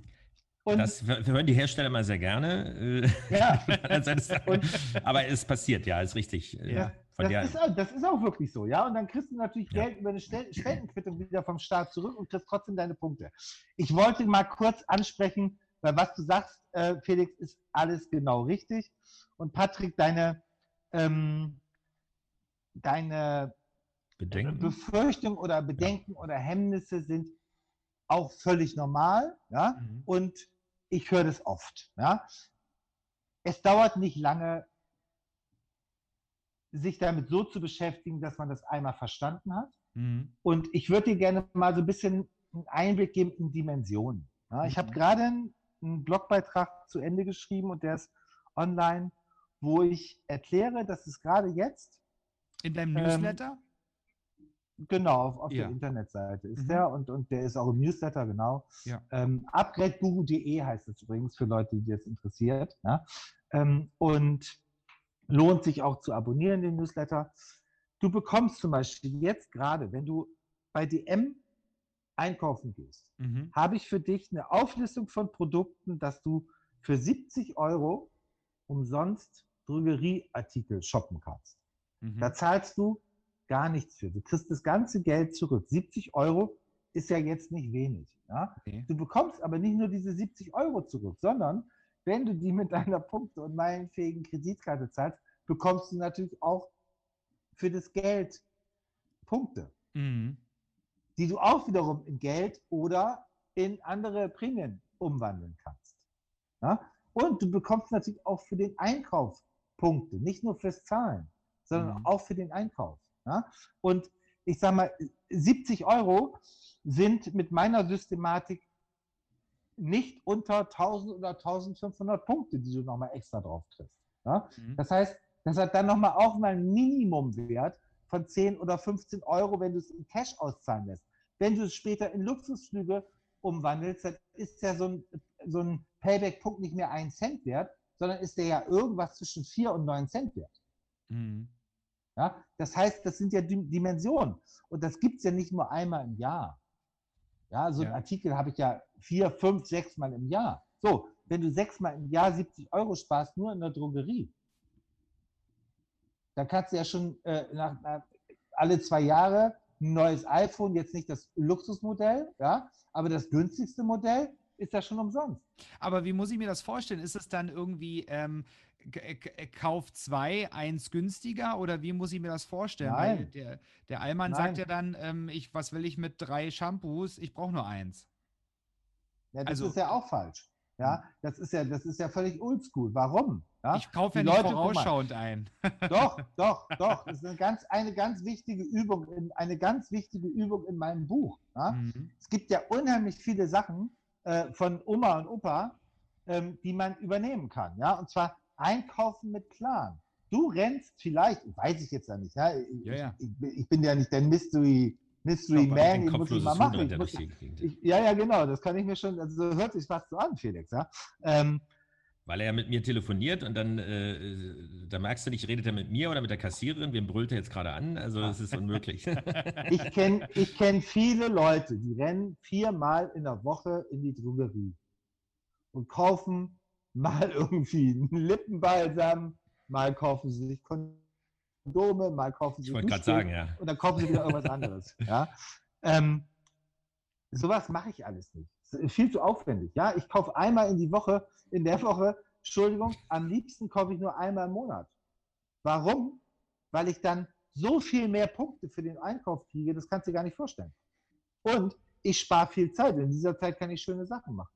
Und das hören die Hersteller mal sehr gerne. Äh, ja. (laughs) (laughs) aber es passiert, ja, ist richtig. Äh, ja. Das ist, auch, das, ist auch, wirklich so, ja. Und dann kriegst du natürlich ja. Geld über eine Spendenquittung wieder vom Staat zurück und kriegst trotzdem deine Punkte. Ich wollte mal kurz ansprechen, weil was du sagst, äh, Felix, ist alles genau richtig. Und Patrick, deine, ähm, deine Bedenken? Befürchtung oder Bedenken ja. oder Hemmnisse sind auch völlig normal, ja. Mhm. Und ich höre das oft. Ja? Es dauert nicht lange, sich damit so zu beschäftigen, dass man das einmal verstanden hat. Mhm. Und ich würde dir gerne mal so ein bisschen einen Einblick geben in Dimensionen. Ja, ich mhm. habe gerade einen, einen Blogbeitrag zu Ende geschrieben und der ist online, wo ich erkläre, dass es gerade jetzt. In deinem ähm, Newsletter? Genau, auf, auf ja. der Internetseite ist mhm. der und, und der ist auch im Newsletter, genau. Ja. Ähm, Upgradeguru.de heißt es übrigens für Leute, die das interessiert. Ja? Ähm, und lohnt sich auch zu abonnieren, den Newsletter. Du bekommst zum Beispiel jetzt gerade, wenn du bei DM einkaufen gehst, mhm. habe ich für dich eine Auflistung von Produkten, dass du für 70 Euro umsonst Drogerieartikel shoppen kannst. Mhm. Da zahlst du gar nichts für. Du kriegst das ganze Geld zurück. 70 Euro ist ja jetzt nicht wenig. Ja? Okay. Du bekommst aber nicht nur diese 70 Euro zurück, sondern wenn du die mit deiner Punkte- und meilenfähigen Kreditkarte zahlst, bekommst du natürlich auch für das Geld Punkte, mhm. die du auch wiederum in Geld oder in andere Prämien umwandeln kannst. Ja? Und du bekommst natürlich auch für den Einkauf Punkte, nicht nur fürs Zahlen, sondern mhm. auch für den Einkauf. Ja? Und ich sage mal, 70 Euro sind mit meiner Systematik nicht unter 1000 oder 1500 Punkte, die du nochmal extra drauf triffst. Ja? Mhm. Das heißt, das hat dann nochmal auch mal einen Minimumwert von 10 oder 15 Euro, wenn du es in Cash auszahlen lässt. Wenn du es später in Luxusflüge umwandelst, dann ist ja so ein, so ein Payback-Punkt nicht mehr ein Cent wert, sondern ist der ja irgendwas zwischen 4 und 9 Cent wert. Mhm. Ja, das heißt, das sind ja Dimensionen. Und das gibt es ja nicht nur einmal im Jahr. Ja, so ja. einen Artikel habe ich ja vier, fünf, sechs Mal im Jahr. So, wenn du sechs Mal im Jahr 70 Euro sparst, nur in der Drogerie, dann kannst du ja schon äh, nach, nach, alle zwei Jahre ein neues iPhone, jetzt nicht das Luxusmodell, ja, aber das günstigste Modell ist ja schon umsonst. Aber wie muss ich mir das vorstellen? Ist es dann irgendwie ähm, äh, Kauf zwei, eins günstiger oder wie muss ich mir das vorstellen? Nein. Weil der, der Allmann Nein. sagt ja dann, ähm, ich, was will ich mit drei Shampoos? Ich brauche nur eins. Ja, das also, ist ja auch falsch. Ja, das ist ja, das ist ja völlig oldschool. Warum? Ja? Ich kaufe ja nicht Leute, vorausschauend ein. (laughs) Doch, doch, doch. Das ist eine ganz, eine ganz wichtige Übung, in, eine ganz wichtige Übung in meinem Buch. Ja? Mhm. Es gibt ja unheimlich viele Sachen äh, von Oma und Opa, ähm, die man übernehmen kann. Ja? Und zwar einkaufen mit Plan. Du rennst vielleicht, weiß ich jetzt ja nicht, ja? Ich, Ja, ja. Ich, ich bin ja nicht der Mystery, Mystery Doch, Man, ich muss ich kopfloses mal machen. Ich muss, ich, ja, ja, genau, das kann ich mir schon, also so hört sich fast so an, Felix. Ja? Ähm, Weil er ja mit mir telefoniert und dann, äh, äh, da merkst du nicht, redet er mit mir oder mit der Kassiererin, wem brüllt er jetzt gerade an? Also es ist unmöglich. (laughs) Ich kenne ich kenn viele Leute, die rennen viermal in der Woche in die Drogerie und kaufen mal irgendwie einen Lippenbalsam, mal kaufen sie sich Kondome, mal kaufen sie Ich wollte gerade Duschgel sagen, ja. und dann kaufen sie wieder irgendwas anderes. (laughs) Ja? Ähm, sowas mache ich alles nicht. Viel zu aufwendig. Ja? Ich kaufe einmal in die Woche, in der Woche, Entschuldigung, am liebsten kaufe ich nur einmal im Monat. Warum? Weil ich dann so viel mehr Punkte für den Einkauf kriege, das kannst du dir gar nicht vorstellen. Und ich spare viel Zeit. In dieser Zeit kann ich schöne Sachen machen.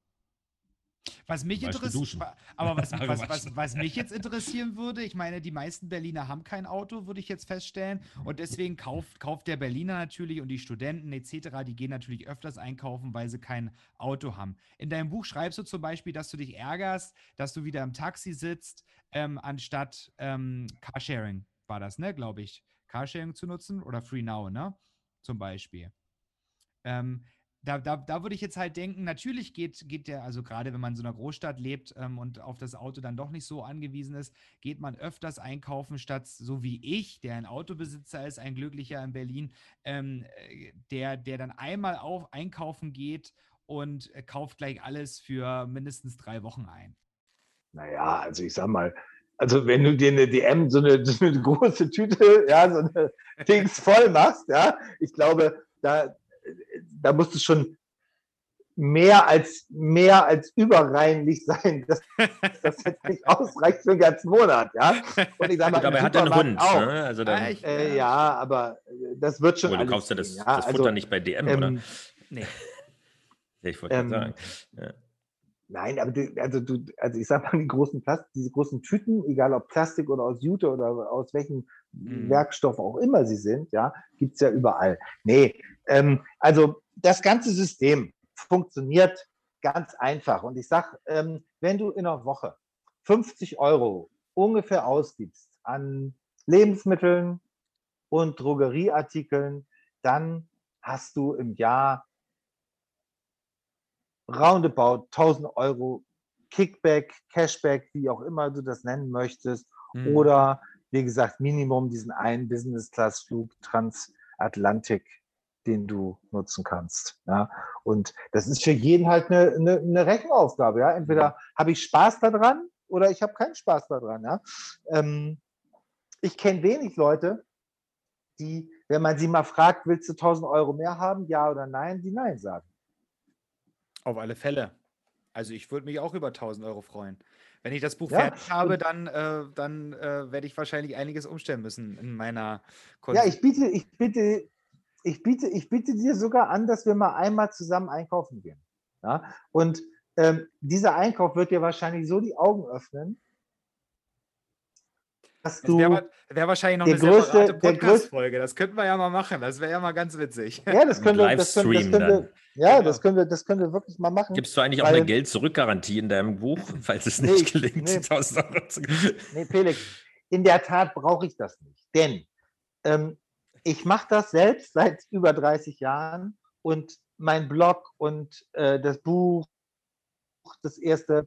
Was mich interessiert, aber was, (laughs) was, was, was mich jetzt interessieren würde, ich meine, die meisten Berliner haben kein Auto, würde ich jetzt feststellen. Und deswegen kauft, kauft der Berliner natürlich und die Studenten etc., die gehen natürlich öfters einkaufen, weil sie kein Auto haben. In deinem Buch schreibst du zum Beispiel, dass du dich ärgerst, dass du wieder im Taxi sitzt, ähm, anstatt ähm, Carsharing war das, ne, glaube ich, Carsharing zu nutzen oder Free Now, ne, zum Beispiel. Ähm, da, da, da würde ich jetzt halt denken, natürlich geht, geht der, also gerade wenn man in so einer Großstadt lebt ähm, und auf das Auto dann doch nicht so angewiesen ist, geht man öfters einkaufen, statt so wie ich, der ein Autobesitzer ist, ein Glücklicher in Berlin, ähm, äh, der, der dann einmal auf, einkaufen geht und äh, kauft gleich alles für mindestens drei Wochen ein. Naja, also ich sag mal, also wenn du dir eine DM, so eine, (laughs) so eine große Tüte, ja, so eine (laughs) Dings voll machst, ja, ich glaube, da, da musst du schon mehr als, mehr als überreinlich sein, dass (laughs) das jetzt nicht ausreicht für den ganzen Monat, ja. Und ich sag mal, aber im er hat einen Hund. auch. Ne? Also dann, Äh, ja, aber äh, das wird schon aber du alles kaufst ja das, gehen, das also, Futter nicht bei DM, oder? ähm, Nee. Ja, ich wollte ähm, gerade sagen. Nein, aber du, also du, also ich sag mal, (laughs) die großen Plast diese großen Tüten, egal ob Plastik oder aus Jute oder aus welchem Mhm. Werkstoff auch immer sie sind, ja, gibt's ja überall. Nee, ähm, also das ganze System funktioniert ganz einfach. Und ich sag, ähm, wenn du in einer Woche 50 Euro ungefähr ausgibst an Lebensmitteln und Drogerieartikeln, dann hast du im Jahr roundabout 1000 Euro Kickback, Cashback, wie auch immer du das nennen möchtest. Mhm. Oder wie gesagt, Minimum diesen einen Business-Class-Flug Transatlantik, den du nutzen kannst. Ja? Und das ist für jeden halt eine, eine, eine Rechenaufgabe. Ja? Entweder habe ich Spaß daran oder ich habe keinen Spaß daran. Ja? Ähm, ich kenne wenig Leute, die, wenn man sie mal fragt, willst du 1000 Euro mehr haben, ja oder nein, die Nein sagen. Auf alle Fälle. Also ich würde mich auch über 1000 Euro freuen. Wenn ich das Buch Ja, fertig habe, dann, äh, dann äh, werde ich wahrscheinlich einiges umstellen müssen in meiner Ja, ich biete, ich biete, ich biete, ich biete dir sogar an, dass wir mal einmal zusammen einkaufen gehen. Ja? Und ähm, dieser Einkauf wird dir wahrscheinlich so die Augen öffnen, dass Das du. wäre wär wahrscheinlich noch eine größte- separate Podcast-Folge. Das könnten wir ja mal machen. Das wäre ja mal ganz witzig. ja, das können wir, das können, das können wir, ja, Genau. das können wir, das können wir wirklich mal machen. Gibst du eigentlich auch eine Geld-Zurück-Garantie in deinem Buch, falls es Nee, nicht ich- gelingt, nee. 1000 Euro zu Nee, Felix, in der Tat brauche ich das nicht. Denn ähm, ich mache das selbst seit über 30 Jahren und mein Blog und äh, das Buch, das erste,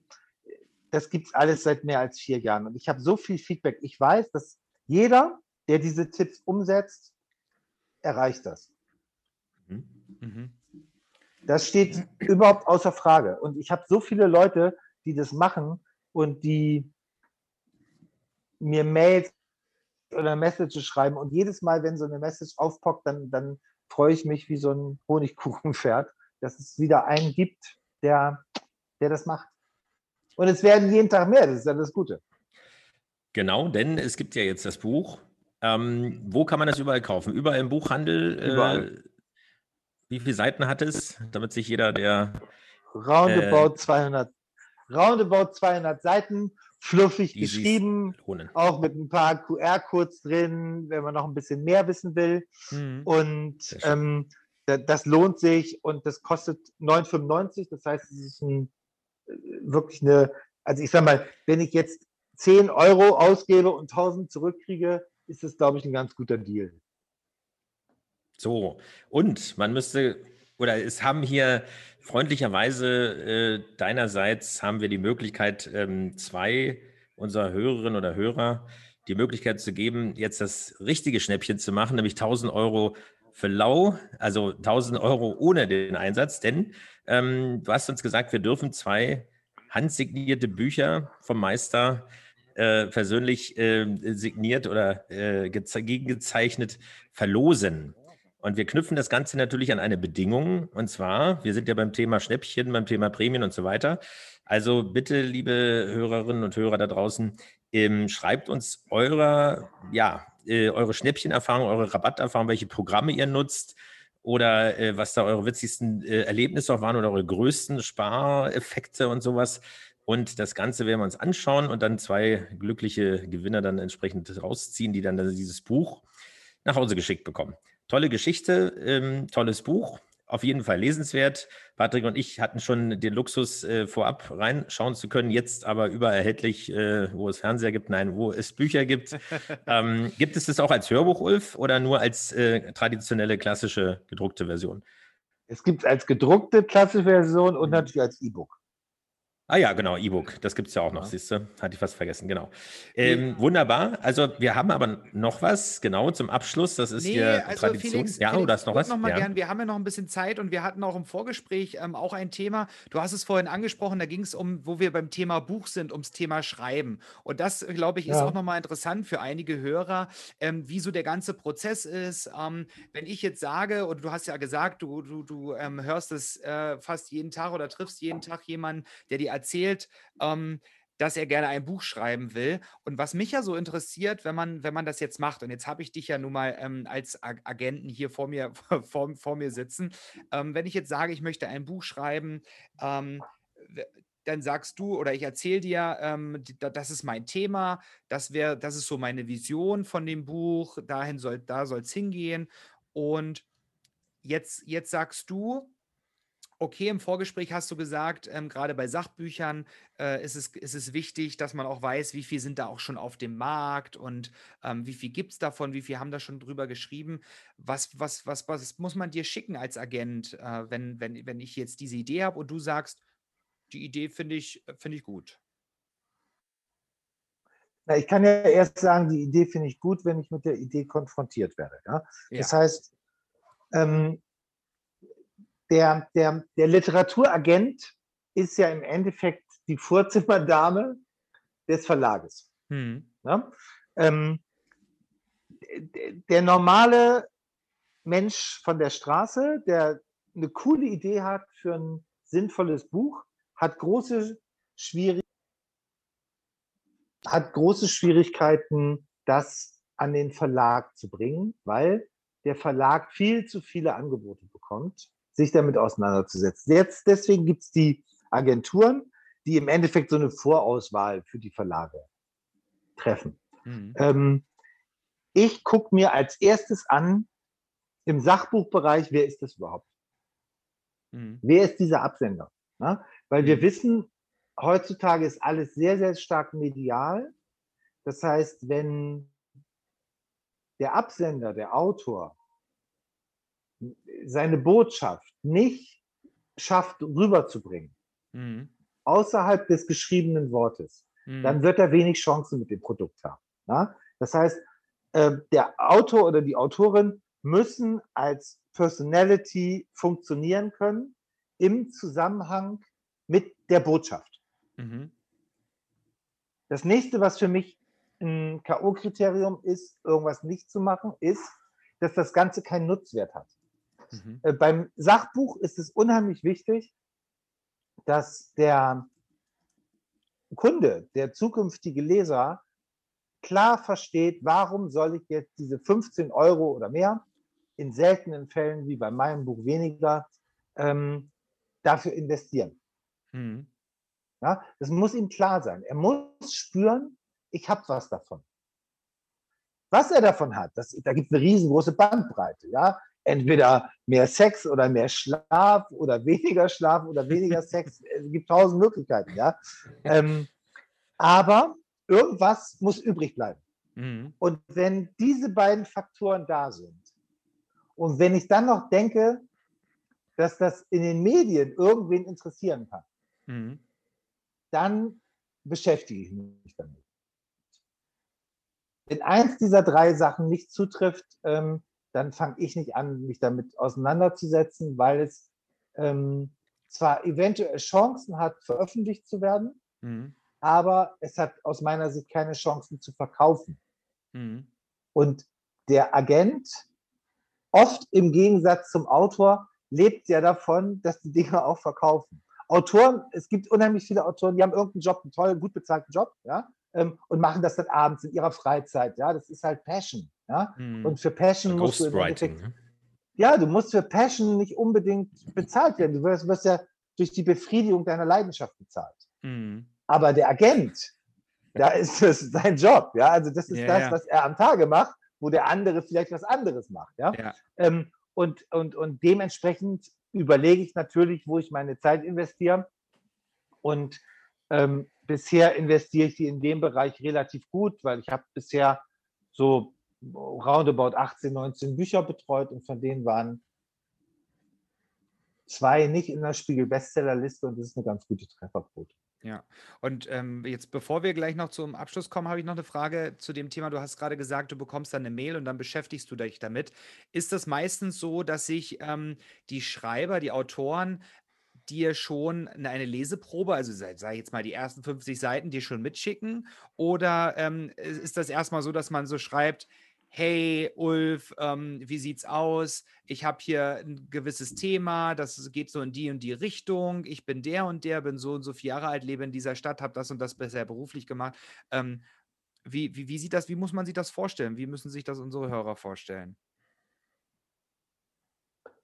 das gibt es alles seit mehr als vier Jahren. Und ich habe so viel Feedback. Ich weiß, dass jeder, der diese Tipps umsetzt, erreicht das. Hm? Mhm. Das steht überhaupt außer Frage. Und ich habe so viele Leute, die das machen und die mir Mails oder Messages schreiben. Und jedes Mal, wenn so eine Message aufpoppt, dann, dann freue ich mich wie so ein Honigkuchenpferd, dass es wieder einen gibt, der, der das macht. Und es werden jeden Tag mehr, das ist ja das Gute. Genau, denn es gibt ja jetzt das Buch. Ähm, wo kann man das überall kaufen? Überall im Buchhandel? Überall. Äh, wie viele Seiten hat es, damit sich jeder, der Roundabout 200, roundabout 200 Seiten, fluffig geschrieben, auch mit ein paar QR-Codes drin, wenn man noch ein bisschen mehr wissen will. Mhm. Und ähm, das lohnt sich und das kostet 9,95. Das heißt, es ist ein, äh, wirklich eine, also ich sag mal, wenn ich jetzt 10 Euro ausgebe und 1000 zurückkriege, ist das, glaube ich, ein ganz guter Deal. So, und man müsste, oder es haben hier freundlicherweise äh, deinerseits haben wir die Möglichkeit, ähm, zwei unserer Hörerinnen oder Hörer die Möglichkeit zu geben, jetzt das richtige Schnäppchen zu machen, nämlich 1000 Euro für lau, also 1000 Euro ohne den Einsatz, denn ähm, du hast uns gesagt, wir dürfen zwei handsignierte Bücher vom Meister äh, persönlich äh, signiert oder äh, gegengezeichnet verlosen. Und wir knüpfen das Ganze natürlich an eine Bedingung. Und zwar, wir sind ja beim Thema Schnäppchen, beim Thema Prämien und so weiter. Also bitte, liebe Hörerinnen und Hörer da draußen, ähm, schreibt uns eure, ja, äh, eure Schnäppchenerfahrung, eure Rabatterfahrung, welche Programme ihr nutzt oder äh, was da eure witzigsten äh, Erlebnisse auch waren oder eure größten Spareffekte und sowas. Und das Ganze werden wir uns anschauen und dann zwei glückliche Gewinner dann entsprechend rausziehen, die dann dieses Buch nach Hause geschickt bekommen. Tolle Geschichte, ähm, tolles Buch auf jeden Fall lesenswert. Patrick und ich hatten schon den Luxus, äh, vorab reinschauen zu können, jetzt aber überall erhältlich, äh, wo es Fernseher gibt, nein, wo es Bücher gibt. (laughs) ähm, gibt es das auch als Hörbuch, Ulf, oder nur als äh, traditionelle, klassische, gedruckte Version? Es gibt es als gedruckte, klassische Version und mhm. natürlich als E-Book. Ah ja, genau, E-Book. Das gibt es ja auch noch, ja. siehst du? Hatte ich fast vergessen, genau. Ähm, wunderbar. Also wir haben aber noch was, genau, zum Abschluss. Das ist nee, hier also Tradition. Felix, ja, Felix, oder ist noch was? Noch mal ja. gern. Wir haben ja noch ein bisschen Zeit und wir hatten auch im Vorgespräch ähm, auch ein Thema. Du hast es vorhin angesprochen, da ging es um, wo wir beim Thema Buch sind, ums Thema Schreiben. Und das, glaube ich, ist ja. auch nochmal interessant für einige Hörer, ähm, wie so der ganze Prozess ist. Ähm, wenn ich jetzt sage, und du hast ja gesagt, du, du, du ähm, hörst es äh, fast jeden Tag oder triffst jeden Tag jemanden, der dir erzählt, ähm, dass er gerne ein Buch schreiben will. Und was mich ja so interessiert, wenn man, wenn man das jetzt macht, und jetzt habe ich dich ja nun mal ähm, als Agenten hier vor mir, (laughs) vor, vor mir sitzen, ähm, wenn ich jetzt sage, ich möchte ein Buch schreiben, ähm, dann sagst du oder ich erzähle dir, ähm, das ist mein Thema, das wäre, das ist so meine Vision von dem Buch, dahin soll, da soll es hingehen. Und jetzt, jetzt sagst du, Okay, im Vorgespräch hast du gesagt, ähm, gerade bei Sachbüchern äh, ist, es, ist es wichtig, dass man auch weiß, wie viel sind da auch schon auf dem Markt und ähm, wie viel gibt es davon, wie viel haben da schon drüber geschrieben. Was, was, was, was muss man dir schicken als Agent, äh, wenn, wenn, wenn ich jetzt diese Idee habe und du sagst, die Idee finde ich, find ich gut? Na, ich kann ja erst sagen, die Idee finde ich gut, wenn ich mit der Idee konfrontiert werde. Ja? Das ja. heißt, ähm, der, der, der Literaturagent ist ja im Endeffekt die Vorzimmerdame des Verlages. Hm. Ja? Ähm, der normale Mensch von der Straße, der eine coole Idee hat für ein sinnvolles Buch, hat große, Schwierig hat große Schwierigkeiten, das an den Verlag zu bringen, weil der Verlag viel zu viele Angebote bekommt sich damit auseinanderzusetzen. Jetzt, deswegen gibt es die Agenturen, die im Endeffekt so eine Vorauswahl für die Verlage treffen. Mhm. Ähm, ich gucke mir als erstes an, im Sachbuchbereich, wer ist das überhaupt? Mhm. Wer ist dieser Absender? Ja? Weil wir mhm. wissen, heutzutage ist alles sehr, sehr stark medial. Das heißt, wenn der Absender, der Autor, seine Botschaft nicht schafft, rüberzubringen, mhm. außerhalb des geschriebenen Wortes, mhm. dann wird er wenig Chancen mit dem Produkt haben. Ja? Das heißt, äh, der Autor oder die Autorin müssen als Personality funktionieren können im Zusammenhang mit der Botschaft. Mhm. Das nächste, was für mich ein K.O.-Kriterium ist, irgendwas nicht zu machen, ist, dass das Ganze keinen Nutzwert hat. Mhm. Äh, beim Sachbuch ist es unheimlich wichtig, dass der Kunde, der zukünftige Leser, klar versteht, warum soll ich jetzt diese 15 Euro oder mehr, in seltenen Fällen wie bei meinem Buch weniger, ähm, dafür investieren. Mhm. Ja, das muss ihm klar sein. Er muss spüren, ich habe was davon. Was er davon hat, das, da gibt es eine riesengroße Bandbreite. Ja? Entweder mehr Sex oder mehr Schlaf oder weniger Schlaf oder weniger Sex. (laughs) Es gibt tausend Möglichkeiten. Ja? Ähm, aber irgendwas muss übrig bleiben. Mhm. Und wenn diese beiden Faktoren da sind und wenn ich dann noch denke, dass das in den Medien irgendwen interessieren kann, mhm. dann beschäftige ich mich damit. Wenn eins dieser drei Sachen nicht zutrifft, ähm, dann fange ich nicht an, mich damit auseinanderzusetzen, weil es ähm, zwar eventuell Chancen hat, veröffentlicht zu werden, mhm. aber es hat aus meiner Sicht keine Chancen zu verkaufen. Mhm. Und der Agent, oft im Gegensatz zum Autor, lebt ja davon, dass die Dinge auch verkaufen. Autoren, es gibt unheimlich viele Autoren, die haben irgendeinen Job, einen tollen, gut bezahlten Job, ja, ähm, und machen das dann abends in ihrer Freizeit, ja. Das ist halt Passion, ja. Mhm. Und für Passion musst du im Endeffekt, ne? ja, du musst für Passion nicht unbedingt bezahlt werden. Du wirst, wirst ja durch die Befriedigung deiner Leidenschaft bezahlt. Mhm. Aber der Agent, da (laughs) ist das sein Job, ja. Also das ist ja, das, ja. was er am Tage macht, wo der andere vielleicht was anderes macht, ja. ja. Ähm, und, und, und dementsprechend überlege ich natürlich, wo ich meine Zeit investiere. Und ähm, bisher investiere ich die in dem Bereich relativ gut, weil ich habe bisher so roundabout 18, 19 Bücher betreut und von denen waren zwei nicht in der Spiegel-Bestsellerliste und das ist eine ganz gute Trefferquote. Ja, und ähm, jetzt, bevor wir gleich noch zum Abschluss kommen, habe ich noch eine Frage zu dem Thema. Du hast gerade gesagt, du bekommst dann eine Mail und dann beschäftigst du dich damit. Ist das meistens so, dass sich ähm, die Schreiber, die Autoren dir schon eine Leseprobe, also sei, sei jetzt mal die ersten 50 Seiten, dir schon mitschicken? Oder ähm, ist das erstmal so, dass man so schreibt, hey Ulf, ähm, wie sieht's aus? Ich habe hier ein gewisses Thema, das geht so in die und die Richtung. Ich bin der und der, bin so und so vier Jahre alt, lebe in dieser Stadt, habe das und das bisher beruflich gemacht. Ähm, wie, wie, wie sieht das, wie muss man sich das vorstellen? Wie müssen sich das unsere Hörer vorstellen?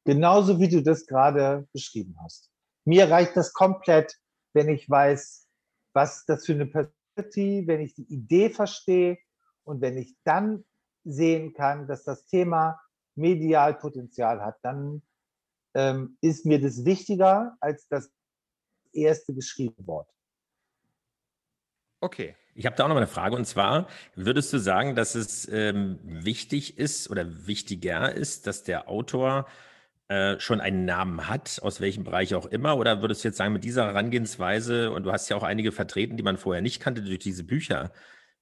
Genauso wie du das gerade beschrieben hast. Mir reicht das komplett, wenn ich weiß, was das für eine Personality, wenn ich die Idee verstehe und wenn ich dann sehen kann, dass das Thema medial Potenzial hat, dann ähm, ist mir das wichtiger als das erste geschriebene Wort. Okay. Ich habe da auch noch eine Frage und zwar, würdest du sagen, dass es ähm, wichtig ist oder wichtiger ist, dass der Autor äh, schon einen Namen hat, aus welchem Bereich auch immer? Oder würdest du jetzt sagen, mit dieser Herangehensweise, und du hast ja auch einige vertreten, die man vorher nicht kannte durch diese Bücher,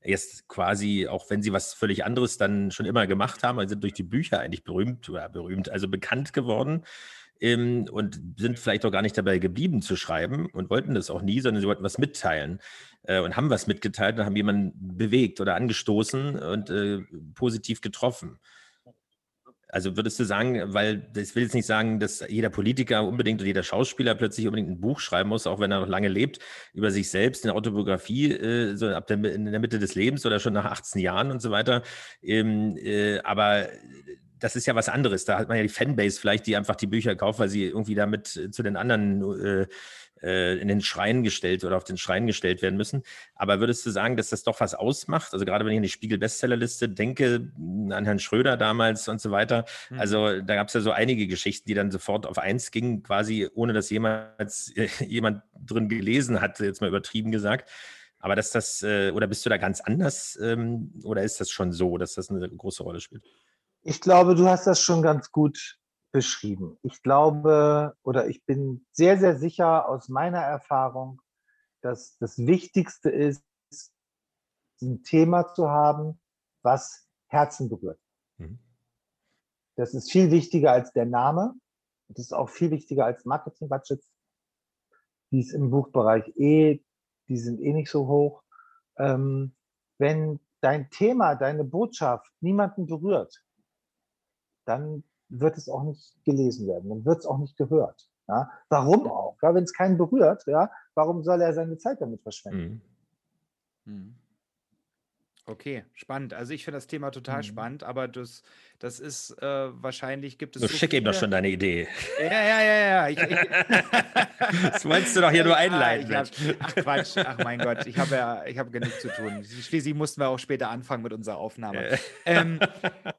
erst quasi, auch wenn sie was völlig anderes dann schon immer gemacht haben, also sind durch die Bücher eigentlich berühmt oder berühmt, also bekannt geworden ähm, und sind vielleicht auch gar nicht dabei geblieben zu schreiben und wollten das auch nie, sondern sie wollten was mitteilen äh, und haben was mitgeteilt und haben jemanden bewegt oder angestoßen und äh, positiv getroffen. Also würdest du sagen, weil ich will jetzt nicht sagen, dass jeder Politiker unbedingt oder jeder Schauspieler plötzlich unbedingt ein Buch schreiben muss, auch wenn er noch lange lebt, über sich selbst, eine Autobiografie, äh, so ab der, in der Mitte des Lebens oder schon nach 18 Jahren und so weiter. Ähm, äh, aber das ist ja was anderes. Da hat man ja die Fanbase vielleicht, die einfach die Bücher kauft, weil sie irgendwie damit zu den anderen äh, äh, in den Schrein gestellt oder auf den Schrein gestellt werden müssen. Aber würdest du sagen, dass das doch was ausmacht? Also gerade wenn ich an die Spiegel-Bestsellerliste denke, an Herrn Schröder damals und so weiter. Mhm. Also da gab es ja so einige Geschichten, die dann sofort auf eins gingen, quasi ohne dass jemals (laughs) jemand drin gelesen hat, jetzt mal übertrieben gesagt. Aber dass das, äh, oder bist du da ganz anders ähm, oder ist das schon so, dass das eine große Rolle spielt? Ich glaube, du hast das schon ganz gut beschrieben. Ich glaube oder ich bin sehr, sehr sicher aus meiner Erfahrung, dass das Wichtigste ist, ein Thema zu haben, was Herzen berührt. Mhm. Das ist viel wichtiger als der Name. Das ist auch viel wichtiger als Marketing-Budgets. Die ist im Buchbereich eh, die sind eh nicht so hoch. Ähm, wenn dein Thema, deine Botschaft niemanden berührt, dann wird es auch nicht gelesen werden, dann wird es auch nicht gehört. Ja? Warum auch? Ja, Wenn es keinen berührt, ja, warum soll er seine Zeit damit verschwenden? Mhm. Mhm. Okay, spannend. Also ich finde das Thema total mhm. spannend, aber das, Das ist äh, wahrscheinlich gibt es. Du so schick ihm doch schon deine Idee. Ja, ja, ja, ja. Ich, ich, (laughs) das wolltest du doch hier nur einleiten. Ja, hab, ach Quatsch, ach mein Gott, ich habe ja, ich habe genug zu tun. Schließlich mussten wir auch später anfangen mit unserer Aufnahme. ähm,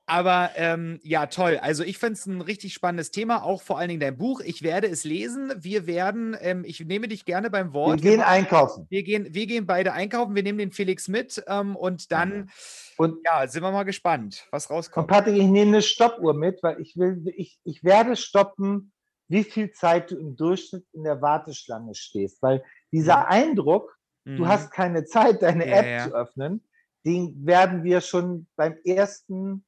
aber ähm, ja, toll. Also ich finde es ein richtig spannendes Thema, auch vor allen Dingen dein Buch. Ich werde es lesen. Wir werden, ähm, ich nehme dich gerne beim Wort. Wir gehen wir, einkaufen. Wir gehen, wir gehen beide einkaufen. Wir nehmen den Felix mit ähm, und dann. Und ja, sind wir mal gespannt, was rauskommt. Und Patrick, ich nehme eine Stoppuhr mit, weil ich will, ich, ich werde stoppen, wie viel Zeit du im Durchschnitt in der Warteschlange stehst. Weil dieser mhm. Eindruck, mhm. du hast keine Zeit, deine ja, App ja. zu öffnen, den werden wir schon beim ersten,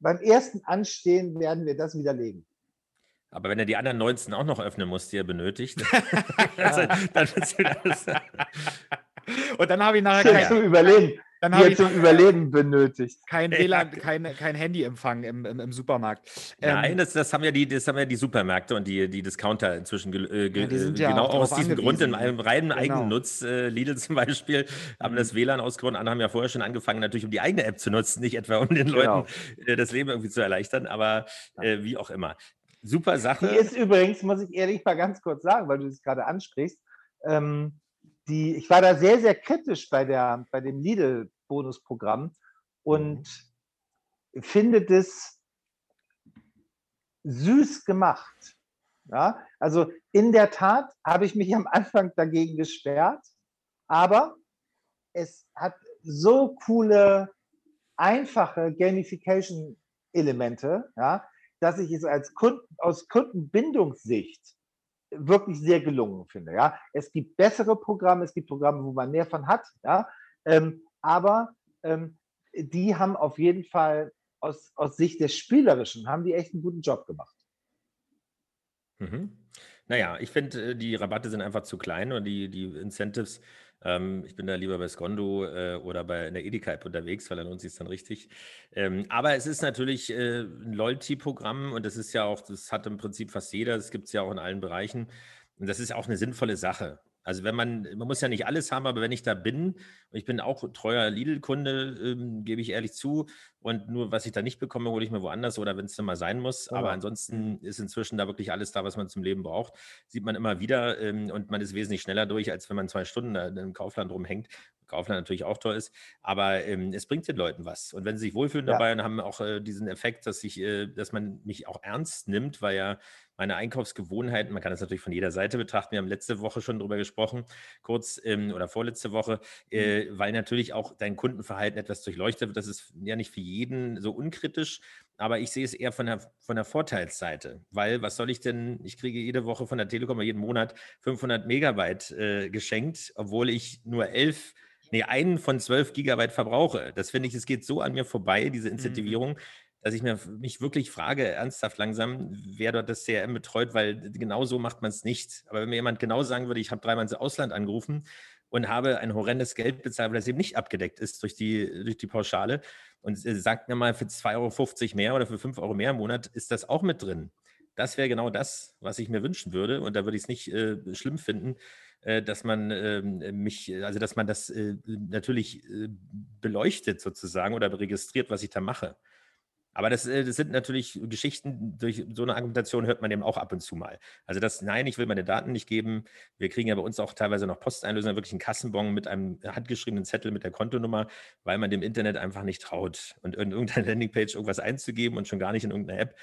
beim ersten Anstehen werden wir das widerlegen. Aber wenn er die anderen 19 auch noch öffnen muss, die er benötigt, (laughs) dann, (laughs) dann das. (laughs) Und dann habe ich nachher kein, zum Überleben. Dann habe ich zum Überleben benötigt. Kein WLAN, kein, kein Handyempfang im, im, im Supermarkt. Nein, ähm, das, das, haben ja die, das haben ja die Supermärkte und die, die Discounter inzwischen ge, äh, ge, ja, genau aus diesem Grund in einem reinen genau. Eigennutz. Äh, Lidl (laughs) zum Beispiel haben mhm. das WLAN ausgegründet, andere haben ja vorher schon angefangen, natürlich um die eigene App zu nutzen, nicht etwa um den Leuten genau. äh, das Leben irgendwie zu erleichtern, aber äh, wie auch immer. Super Sache. Die ist übrigens, muss ich ehrlich mal ganz kurz sagen, weil du das gerade ansprichst, ähm, die, ich war da sehr, sehr kritisch bei, der, bei dem Lidl-Bonusprogramm und mhm. finde das süß gemacht. Ja, also in der Tat habe ich mich am Anfang dagegen gesperrt, aber es hat so coole, einfache Gamification-Elemente, ja, dass ich es als Kunden, aus Kundenbindungssicht wirklich sehr gelungen finde. Ja? Es gibt bessere Programme, es gibt Programme, wo man mehr von hat, ja? Ähm, aber ähm, die haben auf jeden Fall aus, aus Sicht des Spielerischen, haben die echt einen guten Job gemacht. Mhm. Naja, ich finde, äh, die Rabatte sind einfach zu klein und die, die Incentives ähm, ich bin da lieber bei Skondo äh, oder bei in der Edeka-App unterwegs, weil dann lohnt sich dann richtig. Ähm, aber es ist natürlich äh, ein Loyalty-Programm und das ist ja auch, das hat im Prinzip fast jeder, das gibt es ja auch in allen Bereichen. Und das ist auch eine sinnvolle Sache. Also wenn man, man muss ja nicht alles haben, aber wenn ich da bin, und ich bin auch treuer Lidl-Kunde, ähm, gebe ich ehrlich zu, und nur was ich da nicht bekomme, hole ich mir woanders oder wenn es dann mal sein muss. Ja. Aber ansonsten ist inzwischen da wirklich alles da, was man zum Leben braucht. Sieht man immer wieder ähm, und man ist wesentlich schneller durch, als wenn man zwei Stunden da im Kaufland rumhängt. Kaufland natürlich auch toll ist, aber ähm, es bringt den Leuten was. Und wenn sie sich wohlfühlen ja. dabei und haben auch äh, diesen Effekt, dass ich, äh, dass man mich auch ernst nimmt, weil ja meine Einkaufsgewohnheiten, man kann das natürlich von jeder Seite betrachten, wir haben letzte Woche schon drüber gesprochen, kurz ähm, oder vorletzte Woche, äh, mhm. weil natürlich auch dein Kundenverhalten etwas durchleuchtet wird. Das ist ja nicht für jeden so unkritisch, aber ich sehe es eher von der, von der Vorteilsseite, weil was soll ich denn, ich kriege jede Woche von der Telekom jeden Monat 500 Megabyte äh, geschenkt, obwohl ich nur elf nee, einen von zwölf Gigabyte verbrauche. Das finde ich, es geht so an mir vorbei, diese mhm. Incentivierung. Mhm dass ich mir, mich wirklich frage, ernsthaft langsam, wer dort das CRM betreut, weil genau so macht man es nicht. Aber wenn mir jemand genau sagen würde, ich habe dreimal ins Ausland angerufen und habe ein horrendes Geld bezahlt, weil das eben nicht abgedeckt ist durch die, durch die Pauschale und sagt mir mal, für 2,50 Euro mehr oder für 5 Euro mehr im Monat ist das auch mit drin. Das wäre genau das, was ich mir wünschen würde. Und da würde ich es nicht äh, schlimm finden, äh, dass man äh, mich, also dass man das äh, natürlich äh, beleuchtet sozusagen oder registriert, was ich da mache. Aber das, äh, das, sind natürlich Geschichten, durch so eine Argumentation hört man eben auch ab und zu mal. Also das, nein, ich will meine Daten nicht geben. Wir kriegen ja bei uns auch teilweise noch Posteinlösungen, wirklich einen Kassenbon mit einem handgeschriebenen Zettel mit der Kontonummer, weil man dem Internet einfach nicht traut. Und in irgendeiner (laughs) Landingpage irgendwas einzugeben und schon gar nicht in irgendeiner App,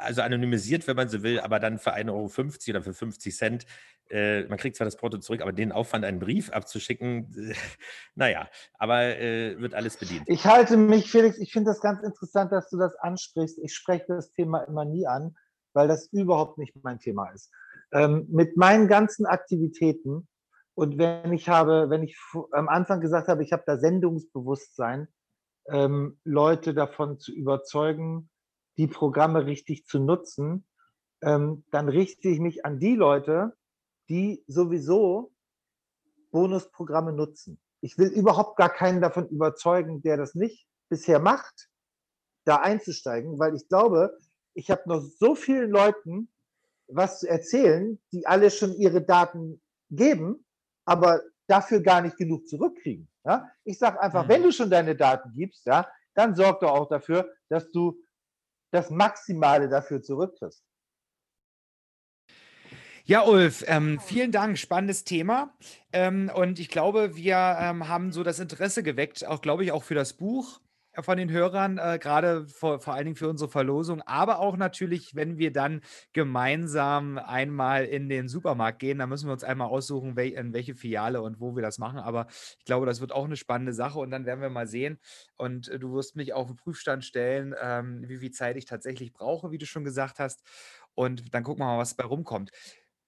also anonymisiert, wenn man so will, aber dann für 1,50 Euro oder für 50 Cent. Äh, man kriegt zwar das Porto zurück, aber den Aufwand, einen Brief abzuschicken, äh, (laughs) naja, aber äh, wird alles bedient. Ich halte mich, Felix, ich finde das ganz interessant, dass du das ansprichst. Ich spreche das Thema immer nie an, weil das überhaupt nicht mein Thema ist. Ähm, mit meinen ganzen Aktivitäten und wenn ich habe, wenn ich am Anfang gesagt habe, ich habe da Sendungsbewusstsein, ähm, Leute davon zu überzeugen, die Programme richtig zu nutzen, ähm, dann richte ich mich an die Leute, die sowieso Bonusprogramme nutzen. Ich will überhaupt gar keinen davon überzeugen, der das nicht bisher macht, da einzusteigen, weil ich glaube, ich habe noch so vielen Leuten was zu erzählen, die alle schon ihre Daten geben, aber dafür gar nicht genug zurückkriegen. Ja? Ich sage einfach, mhm. wenn du schon deine Daten gibst, ja, dann sorg doch auch dafür, dass du das Maximale dafür zurückkriegst. Ja, Ulf, ähm, vielen Dank. Spannendes Thema. Ähm, und ich glaube, wir ähm, haben so das Interesse geweckt, auch glaube ich, auch für das Buch von den Hörern, äh, gerade vor, vor allen Dingen für unsere Verlosung, aber auch natürlich, wenn wir dann gemeinsam einmal in den Supermarkt gehen, dann müssen wir uns einmal aussuchen, wel in welche Filiale und wo wir das machen. Aber ich glaube, das wird auch eine spannende Sache und dann werden wir mal sehen. Und äh, du wirst mich auf den Prüfstand stellen, ähm, wie viel Zeit ich tatsächlich brauche, wie du schon gesagt hast. Und dann gucken wir mal, was bei rumkommt.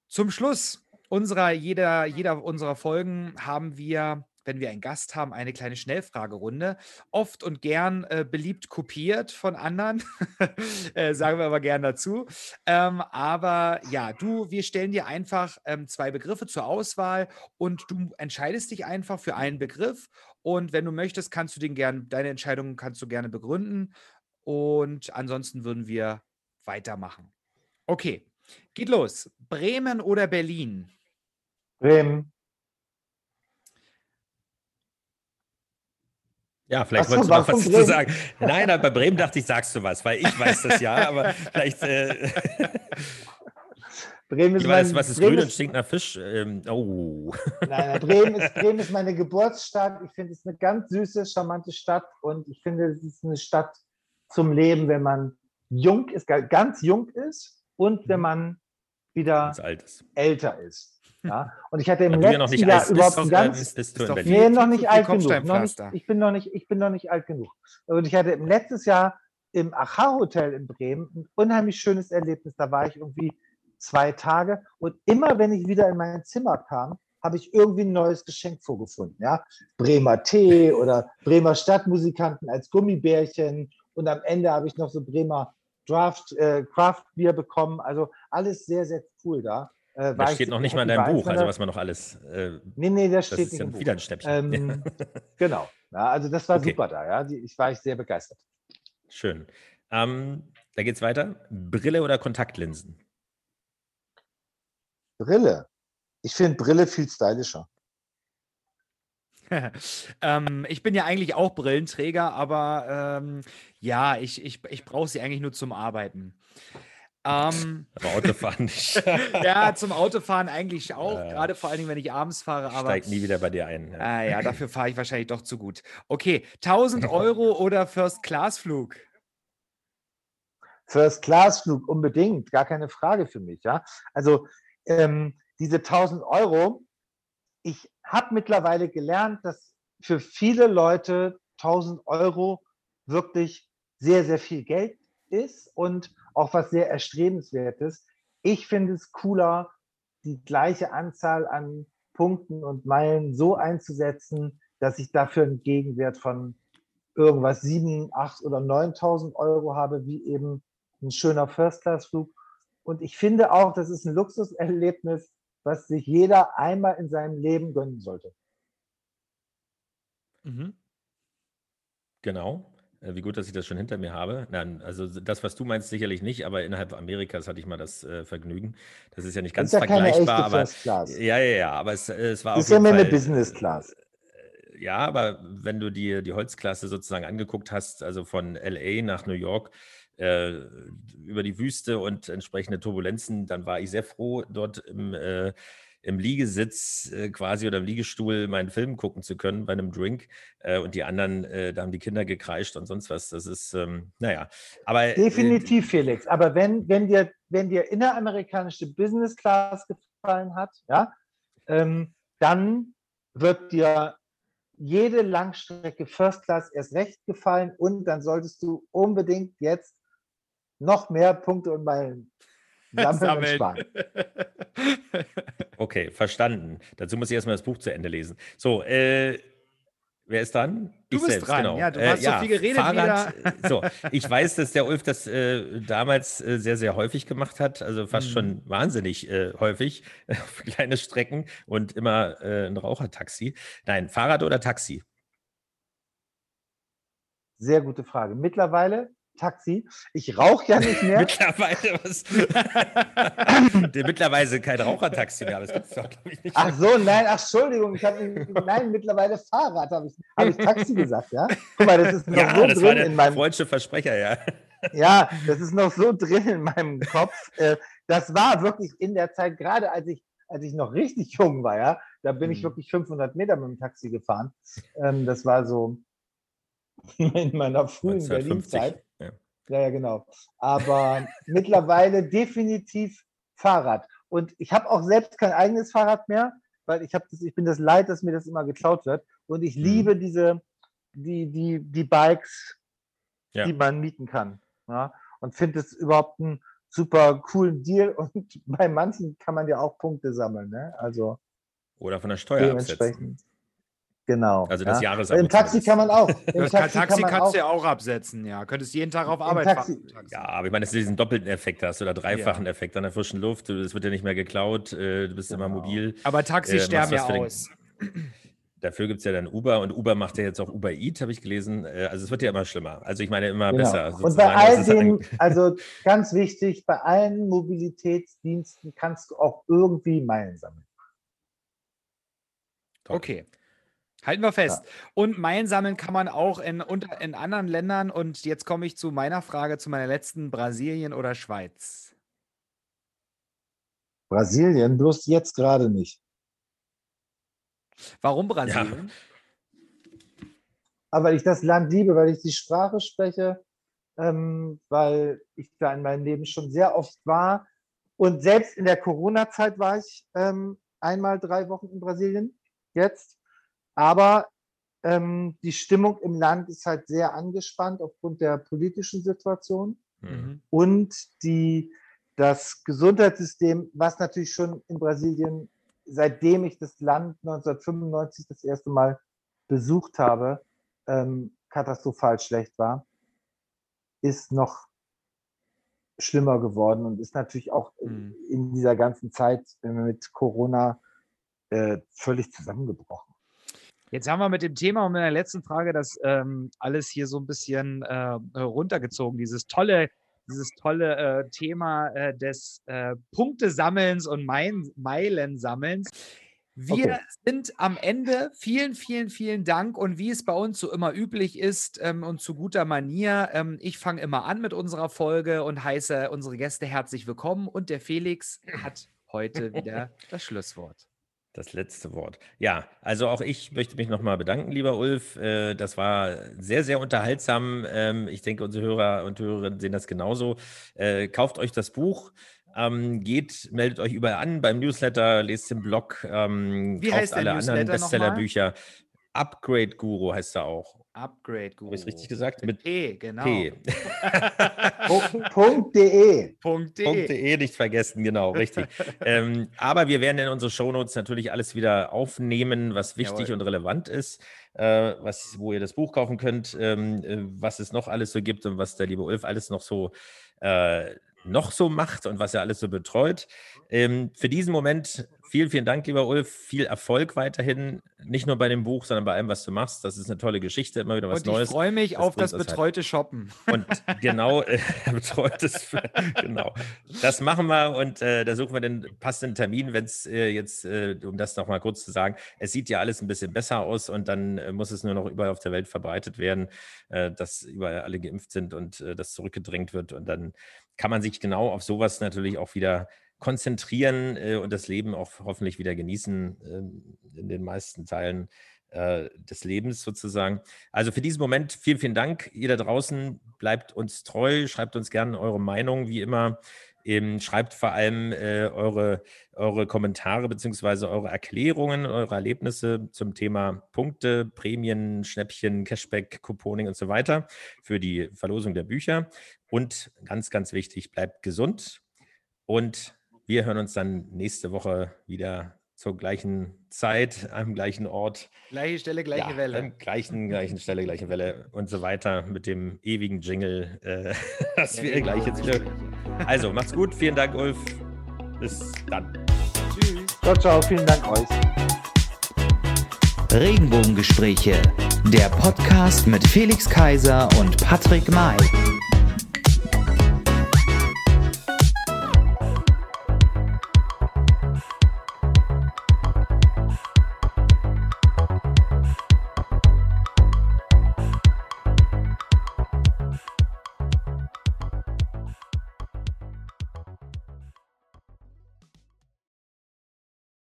Zum Schluss unserer, jeder, jeder unserer Folgen haben wir wenn wir einen Gast haben, eine kleine Schnellfragerunde. Oft und gern äh, beliebt kopiert von anderen, (laughs) äh, sagen wir aber gern dazu. Ähm, aber ja, du, wir stellen dir einfach ähm, zwei Begriffe zur Auswahl und du entscheidest dich einfach für einen Begriff. Und wenn du möchtest, kannst du den gern, deine Entscheidung kannst du gerne begründen. Und ansonsten würden wir weitermachen. Okay, geht los. Bremen oder Berlin? Bremen. Ja, vielleicht so, wolltest du noch was dazu sagen. Nein, bei Bremen dachte ich, sagst du was, weil ich weiß das ja, aber vielleicht. Äh, (laughs) Bremen ist, mein, was ist Bremen grün und stinkt nach Fisch? Ähm, oh. Nein, nein, Bremen, (laughs) ist, Bremen ist meine Geburtsstadt. Ich finde es eine ganz süße, charmante Stadt und ich finde, es ist eine Stadt zum Leben, wenn man jung ist, ganz jung ist und wenn mhm. man wieder älter ist. Ja? Und ich hatte im letzten noch nicht Jahr überhaupt bist, ganz... Bist du in nee, noch nicht alt genug. Noch nicht, ich, bin noch nicht, ich bin noch nicht alt genug. Und ich hatte im letztes Jahr im Achar-Hotel in Bremen ein unheimlich schönes Erlebnis. Da war ich irgendwie zwei Tage und immer, wenn ich wieder in mein Zimmer kam, habe ich irgendwie ein neues Geschenk vorgefunden. Ja? Bremer Tee oder Bremer Stadtmusikanten als Gummibärchen und am Ende habe ich noch so Bremer Draft, äh, Craft Bier bekommen. Also alles sehr, sehr cool da. Äh, das steht noch nicht mal in deinem Buch, also was man noch alles. Äh, nee, nee, das, das steht nicht. Das ist ja wieder ein Schnäppchen. Ähm, (laughs) genau. Ja, also das war okay. super da, ja. Die, ich war ich sehr begeistert. Schön. Ähm, da geht's weiter. Brille oder Kontaktlinsen? Brille. Ich finde Brille viel stylischer. (laughs) ähm, ich bin ja eigentlich auch Brillenträger, aber ähm, ja, ich, ich, ich brauche sie eigentlich nur zum Arbeiten. Ähm, aber Autofahren (laughs) nicht. ja, zum Autofahren eigentlich auch, äh, gerade vor allen Dingen, wenn ich abends fahre. Aber, steig nie wieder bei dir ein. Ja, ah, ja dafür fahre ich wahrscheinlich doch zu gut. Okay, 1000 (laughs) Euro oder First-Class-Flug? First-Class-Flug, unbedingt, gar keine Frage für mich. Ja? Also ähm, diese 1000 Euro, ich habe mittlerweile gelernt, dass für viele Leute 1000 Euro wirklich sehr, sehr viel Geld ist und auch was sehr erstrebenswertes. Ich finde es cooler, die gleiche Anzahl an Punkten und Meilen so einzusetzen, dass ich dafür einen Gegenwert von irgendwas 7, 8 oder 9.000 Euro habe, wie eben ein schöner First-Class-Flug. Und ich finde auch, das ist ein Luxuserlebnis, was sich jeder einmal in seinem Leben gönnen sollte. Mhm. Genau. Äh, wie gut, dass ich das schon hinter mir habe. Nein, also das, was du meinst, sicherlich nicht, aber innerhalb Amerikas hatte ich mal das äh, Vergnügen. Das ist ja nicht ganz ist ja vergleichbar, aber ja, ja, ja, aber es, es war ist ja mehr eine Business Class. Äh, ja, aber wenn du dir die Holzklasse sozusagen angeguckt hast, also von LA nach New York, äh, über die Wüste und entsprechende Turbulenzen, dann war ich sehr froh, dort im äh, im Liegesitz äh, quasi oder im Liegestuhl meinen Film gucken zu können bei einem Drink. Äh, und die anderen, äh, da haben die Kinder gekreischt und sonst was. Das ist, ähm, naja. Aber, äh, Definitiv, Felix. Aber wenn, wenn, dir, wenn dir inneramerikanische Business Class gefallen hat, ja, ähm, dann wird dir jede Langstrecke First Class erst recht gefallen und dann solltest du unbedingt jetzt noch mehr Punkte und Meilen Sammeln, Sammeln. Okay, verstanden. Dazu muss ich erstmal das Buch zu Ende lesen. So, äh, Wer ist dran? Du ich bist selbst, dran. Genau. Ja, du äh, hast ja, so viel geredet Fahrrad, wieder. (laughs) so, ich weiß, dass der Ulf das äh, damals äh, sehr, sehr häufig gemacht hat, also fast mhm. schon wahnsinnig äh, häufig (laughs) auf kleine Strecken und immer äh, ein Rauchertaxi. Nein, Fahrrad oder Taxi? Sehr gute Frage. Mittlerweile Taxi. Ich rauche ja nicht mehr. (laughs) mittlerweile was. (laughs) mittlerweile kein Rauchertaxi mehr, aber das gibt's doch, glaube ich, nicht. Ach so, nein, ach, Entschuldigung, ich habe nein, mittlerweile Fahrrad, habe ich, hab ich Taxi gesagt, ja? Guck mal, das ist noch ja, so das drin war der in meinem freudsche Versprecher, ja. Ja, das ist noch so drin in meinem Kopf. Äh, Das war wirklich in der Zeit, gerade als ich, als ich noch richtig jung war, ja, da bin ich Mhm. wirklich 500 Meter mit dem Taxi gefahren. Ähm, Das war so (laughs) in meiner frühen 1950. Berlin-Zeit. Ja. Ja, genau. Aber mittlerweile definitiv Fahrrad. Und ich habe auch selbst kein eigenes Fahrrad mehr, weil ich habe das, ich bin das leid, dass mir das immer geklaut wird. Und ich Mhm. liebe diese, die, die, die Bikes, Ja. die man mieten kann. Ja? Und finde es überhaupt einen super coolen Deal. (laughs) Und bei manchen kann man ja auch Punkte sammeln. Ne? Also Oder von der Steuer absetzen. Genau. Also das ja. Jahresabo Im Taxi kann man auch. Im (laughs) Taxi, Taxi, kann man kannst du ja auch absetzen, ja. Könntest jeden Tag auf Arbeit Taxi- fahren. Taxi. Ja, aber ich meine, dass du diesen doppelten Effekt hast oder dreifachen Ja. Effekt an der frischen Luft. Es wird ja nicht mehr geklaut, äh, du bist immer Genau. mobil. Aber Taxis Äh, sterben ja für den- aus. (clears throat) Dafür gibt es ja dann Uber und Uber macht ja jetzt auch Uber Eat, habe ich gelesen. Äh, Also es wird ja immer schlimmer. Also ich meine immer Genau. besser. Und sozusagen. bei all den, also ganz wichtig, bei allen Mobilitätsdiensten kannst du auch irgendwie Meilen sammeln. Toll. Okay. Halten wir fest. Und Meilen sammeln kann man auch in, unter, in anderen Ländern. Und jetzt komme ich zu meiner Frage, zu meiner letzten: Brasilien oder Schweiz? Brasilien, bloß jetzt gerade nicht. Warum Brasilien? Aber weil ich das Land liebe, weil ich die Sprache spreche, ähm, weil ich da in meinem Leben schon sehr oft war. Und selbst in der Corona-Zeit war ich ähm, einmal drei Wochen in Brasilien jetzt. Aber ähm, die Stimmung im Land ist halt sehr angespannt aufgrund der politischen Situation. Hm. und die, das Gesundheitssystem, was natürlich schon in Brasilien, seitdem ich das Land 1995 das erste Mal besucht habe, ähm, katastrophal schlecht war, ist noch schlimmer geworden und ist natürlich auch Mhm. in dieser ganzen Zeit mit Corona äh, völlig zusammengebrochen. Jetzt haben wir mit dem Thema und mit der letzten Frage das ähm, alles hier so ein bisschen äh, runtergezogen. Dieses tolle, dieses tolle äh, Thema äh, des äh, Punktesammelns und Mein Meilensammelns. Wir Okay. sind am Ende. Vielen, vielen, vielen Dank. Und wie es bei uns so immer üblich ist ähm, und zu guter Manier, ähm, ich fange immer an mit unserer Folge und heiße unsere Gäste herzlich willkommen. Und der Felix hat heute (laughs) wieder das Schlusswort. Das letzte Wort. Ja, also auch ich möchte mich nochmal bedanken, lieber Ulf. Äh, Das war sehr, sehr unterhaltsam. Ähm, Ich denke, unsere Hörer und Hörerinnen sehen das genauso. Äh, Kauft euch das Buch. ähm, Geht, meldet euch überall an beim Newsletter, lest den Blog, ähm, Wie kauft alle anderen? Bestsellerbücher. Upgrade Guru heißt er auch. Upgrade Guru. Habe ich es richtig gesagt? Mit Mit P, genau. P. (laughs) Punkt- Punkt.de. Punkt .de. .de nicht vergessen, genau, richtig. (laughs) ähm, aber wir werden in unsere Shownotes natürlich alles wieder aufnehmen, was wichtig Jawohl. und relevant ist, äh, was, wo ihr das Buch kaufen könnt, ähm, äh, was es noch alles so gibt und was der liebe Ulf alles noch so äh, noch so macht und was er alles so betreut. Ähm, für diesen Moment vielen, vielen Dank, lieber Ulf. Viel Erfolg weiterhin, nicht nur bei dem Buch, sondern bei allem, was du machst. Das ist eine tolle Geschichte, immer wieder was Und ich Neues. freue mich Das auf das uns halt. betreute Shoppen. Und genau, äh, (laughs) betreutes, genau. Das machen wir und äh, da suchen wir den passenden Termin, wenn es äh, jetzt, äh, um das nochmal kurz zu sagen, es sieht ja alles ein bisschen besser aus und dann äh, muss es nur noch überall auf der Welt verbreitet werden, äh, dass überall alle geimpft sind und das zurückgedrängt wird und dann kann man sich genau auf sowas natürlich auch wieder konzentrieren äh, und das Leben auch hoffentlich wieder genießen ähm, in den meisten Teilen äh, des Lebens sozusagen. Also für diesen Moment vielen, vielen Dank. Ihr da draußen bleibt uns treu, schreibt uns gerne eure Meinung, wie immer. Ähm, schreibt vor allem äh, eure, eure Kommentare beziehungsweise eure Erklärungen, eure Erlebnisse zum Thema Punkte, Prämien, Schnäppchen, Cashback, Couponing und so weiter für die Verlosung der Bücher. Und ganz, ganz wichtig, bleibt gesund. Und wir hören uns dann nächste Woche wieder zur gleichen Zeit, am gleichen Ort. Gleiche Stelle, gleiche Ja, Welle. An gleichen, gleichen Stelle, gleiche Welle und so weiter mit dem ewigen Jingle, äh, (laughs) das wir gleich jetzt wieder. Also, macht's gut. Vielen Dank, Ulf. Bis dann. Tschüss. Ciao, ciao. Vielen Dank euch. Regenbogengespräche, der Podcast mit Felix Kaiser und Patrick May.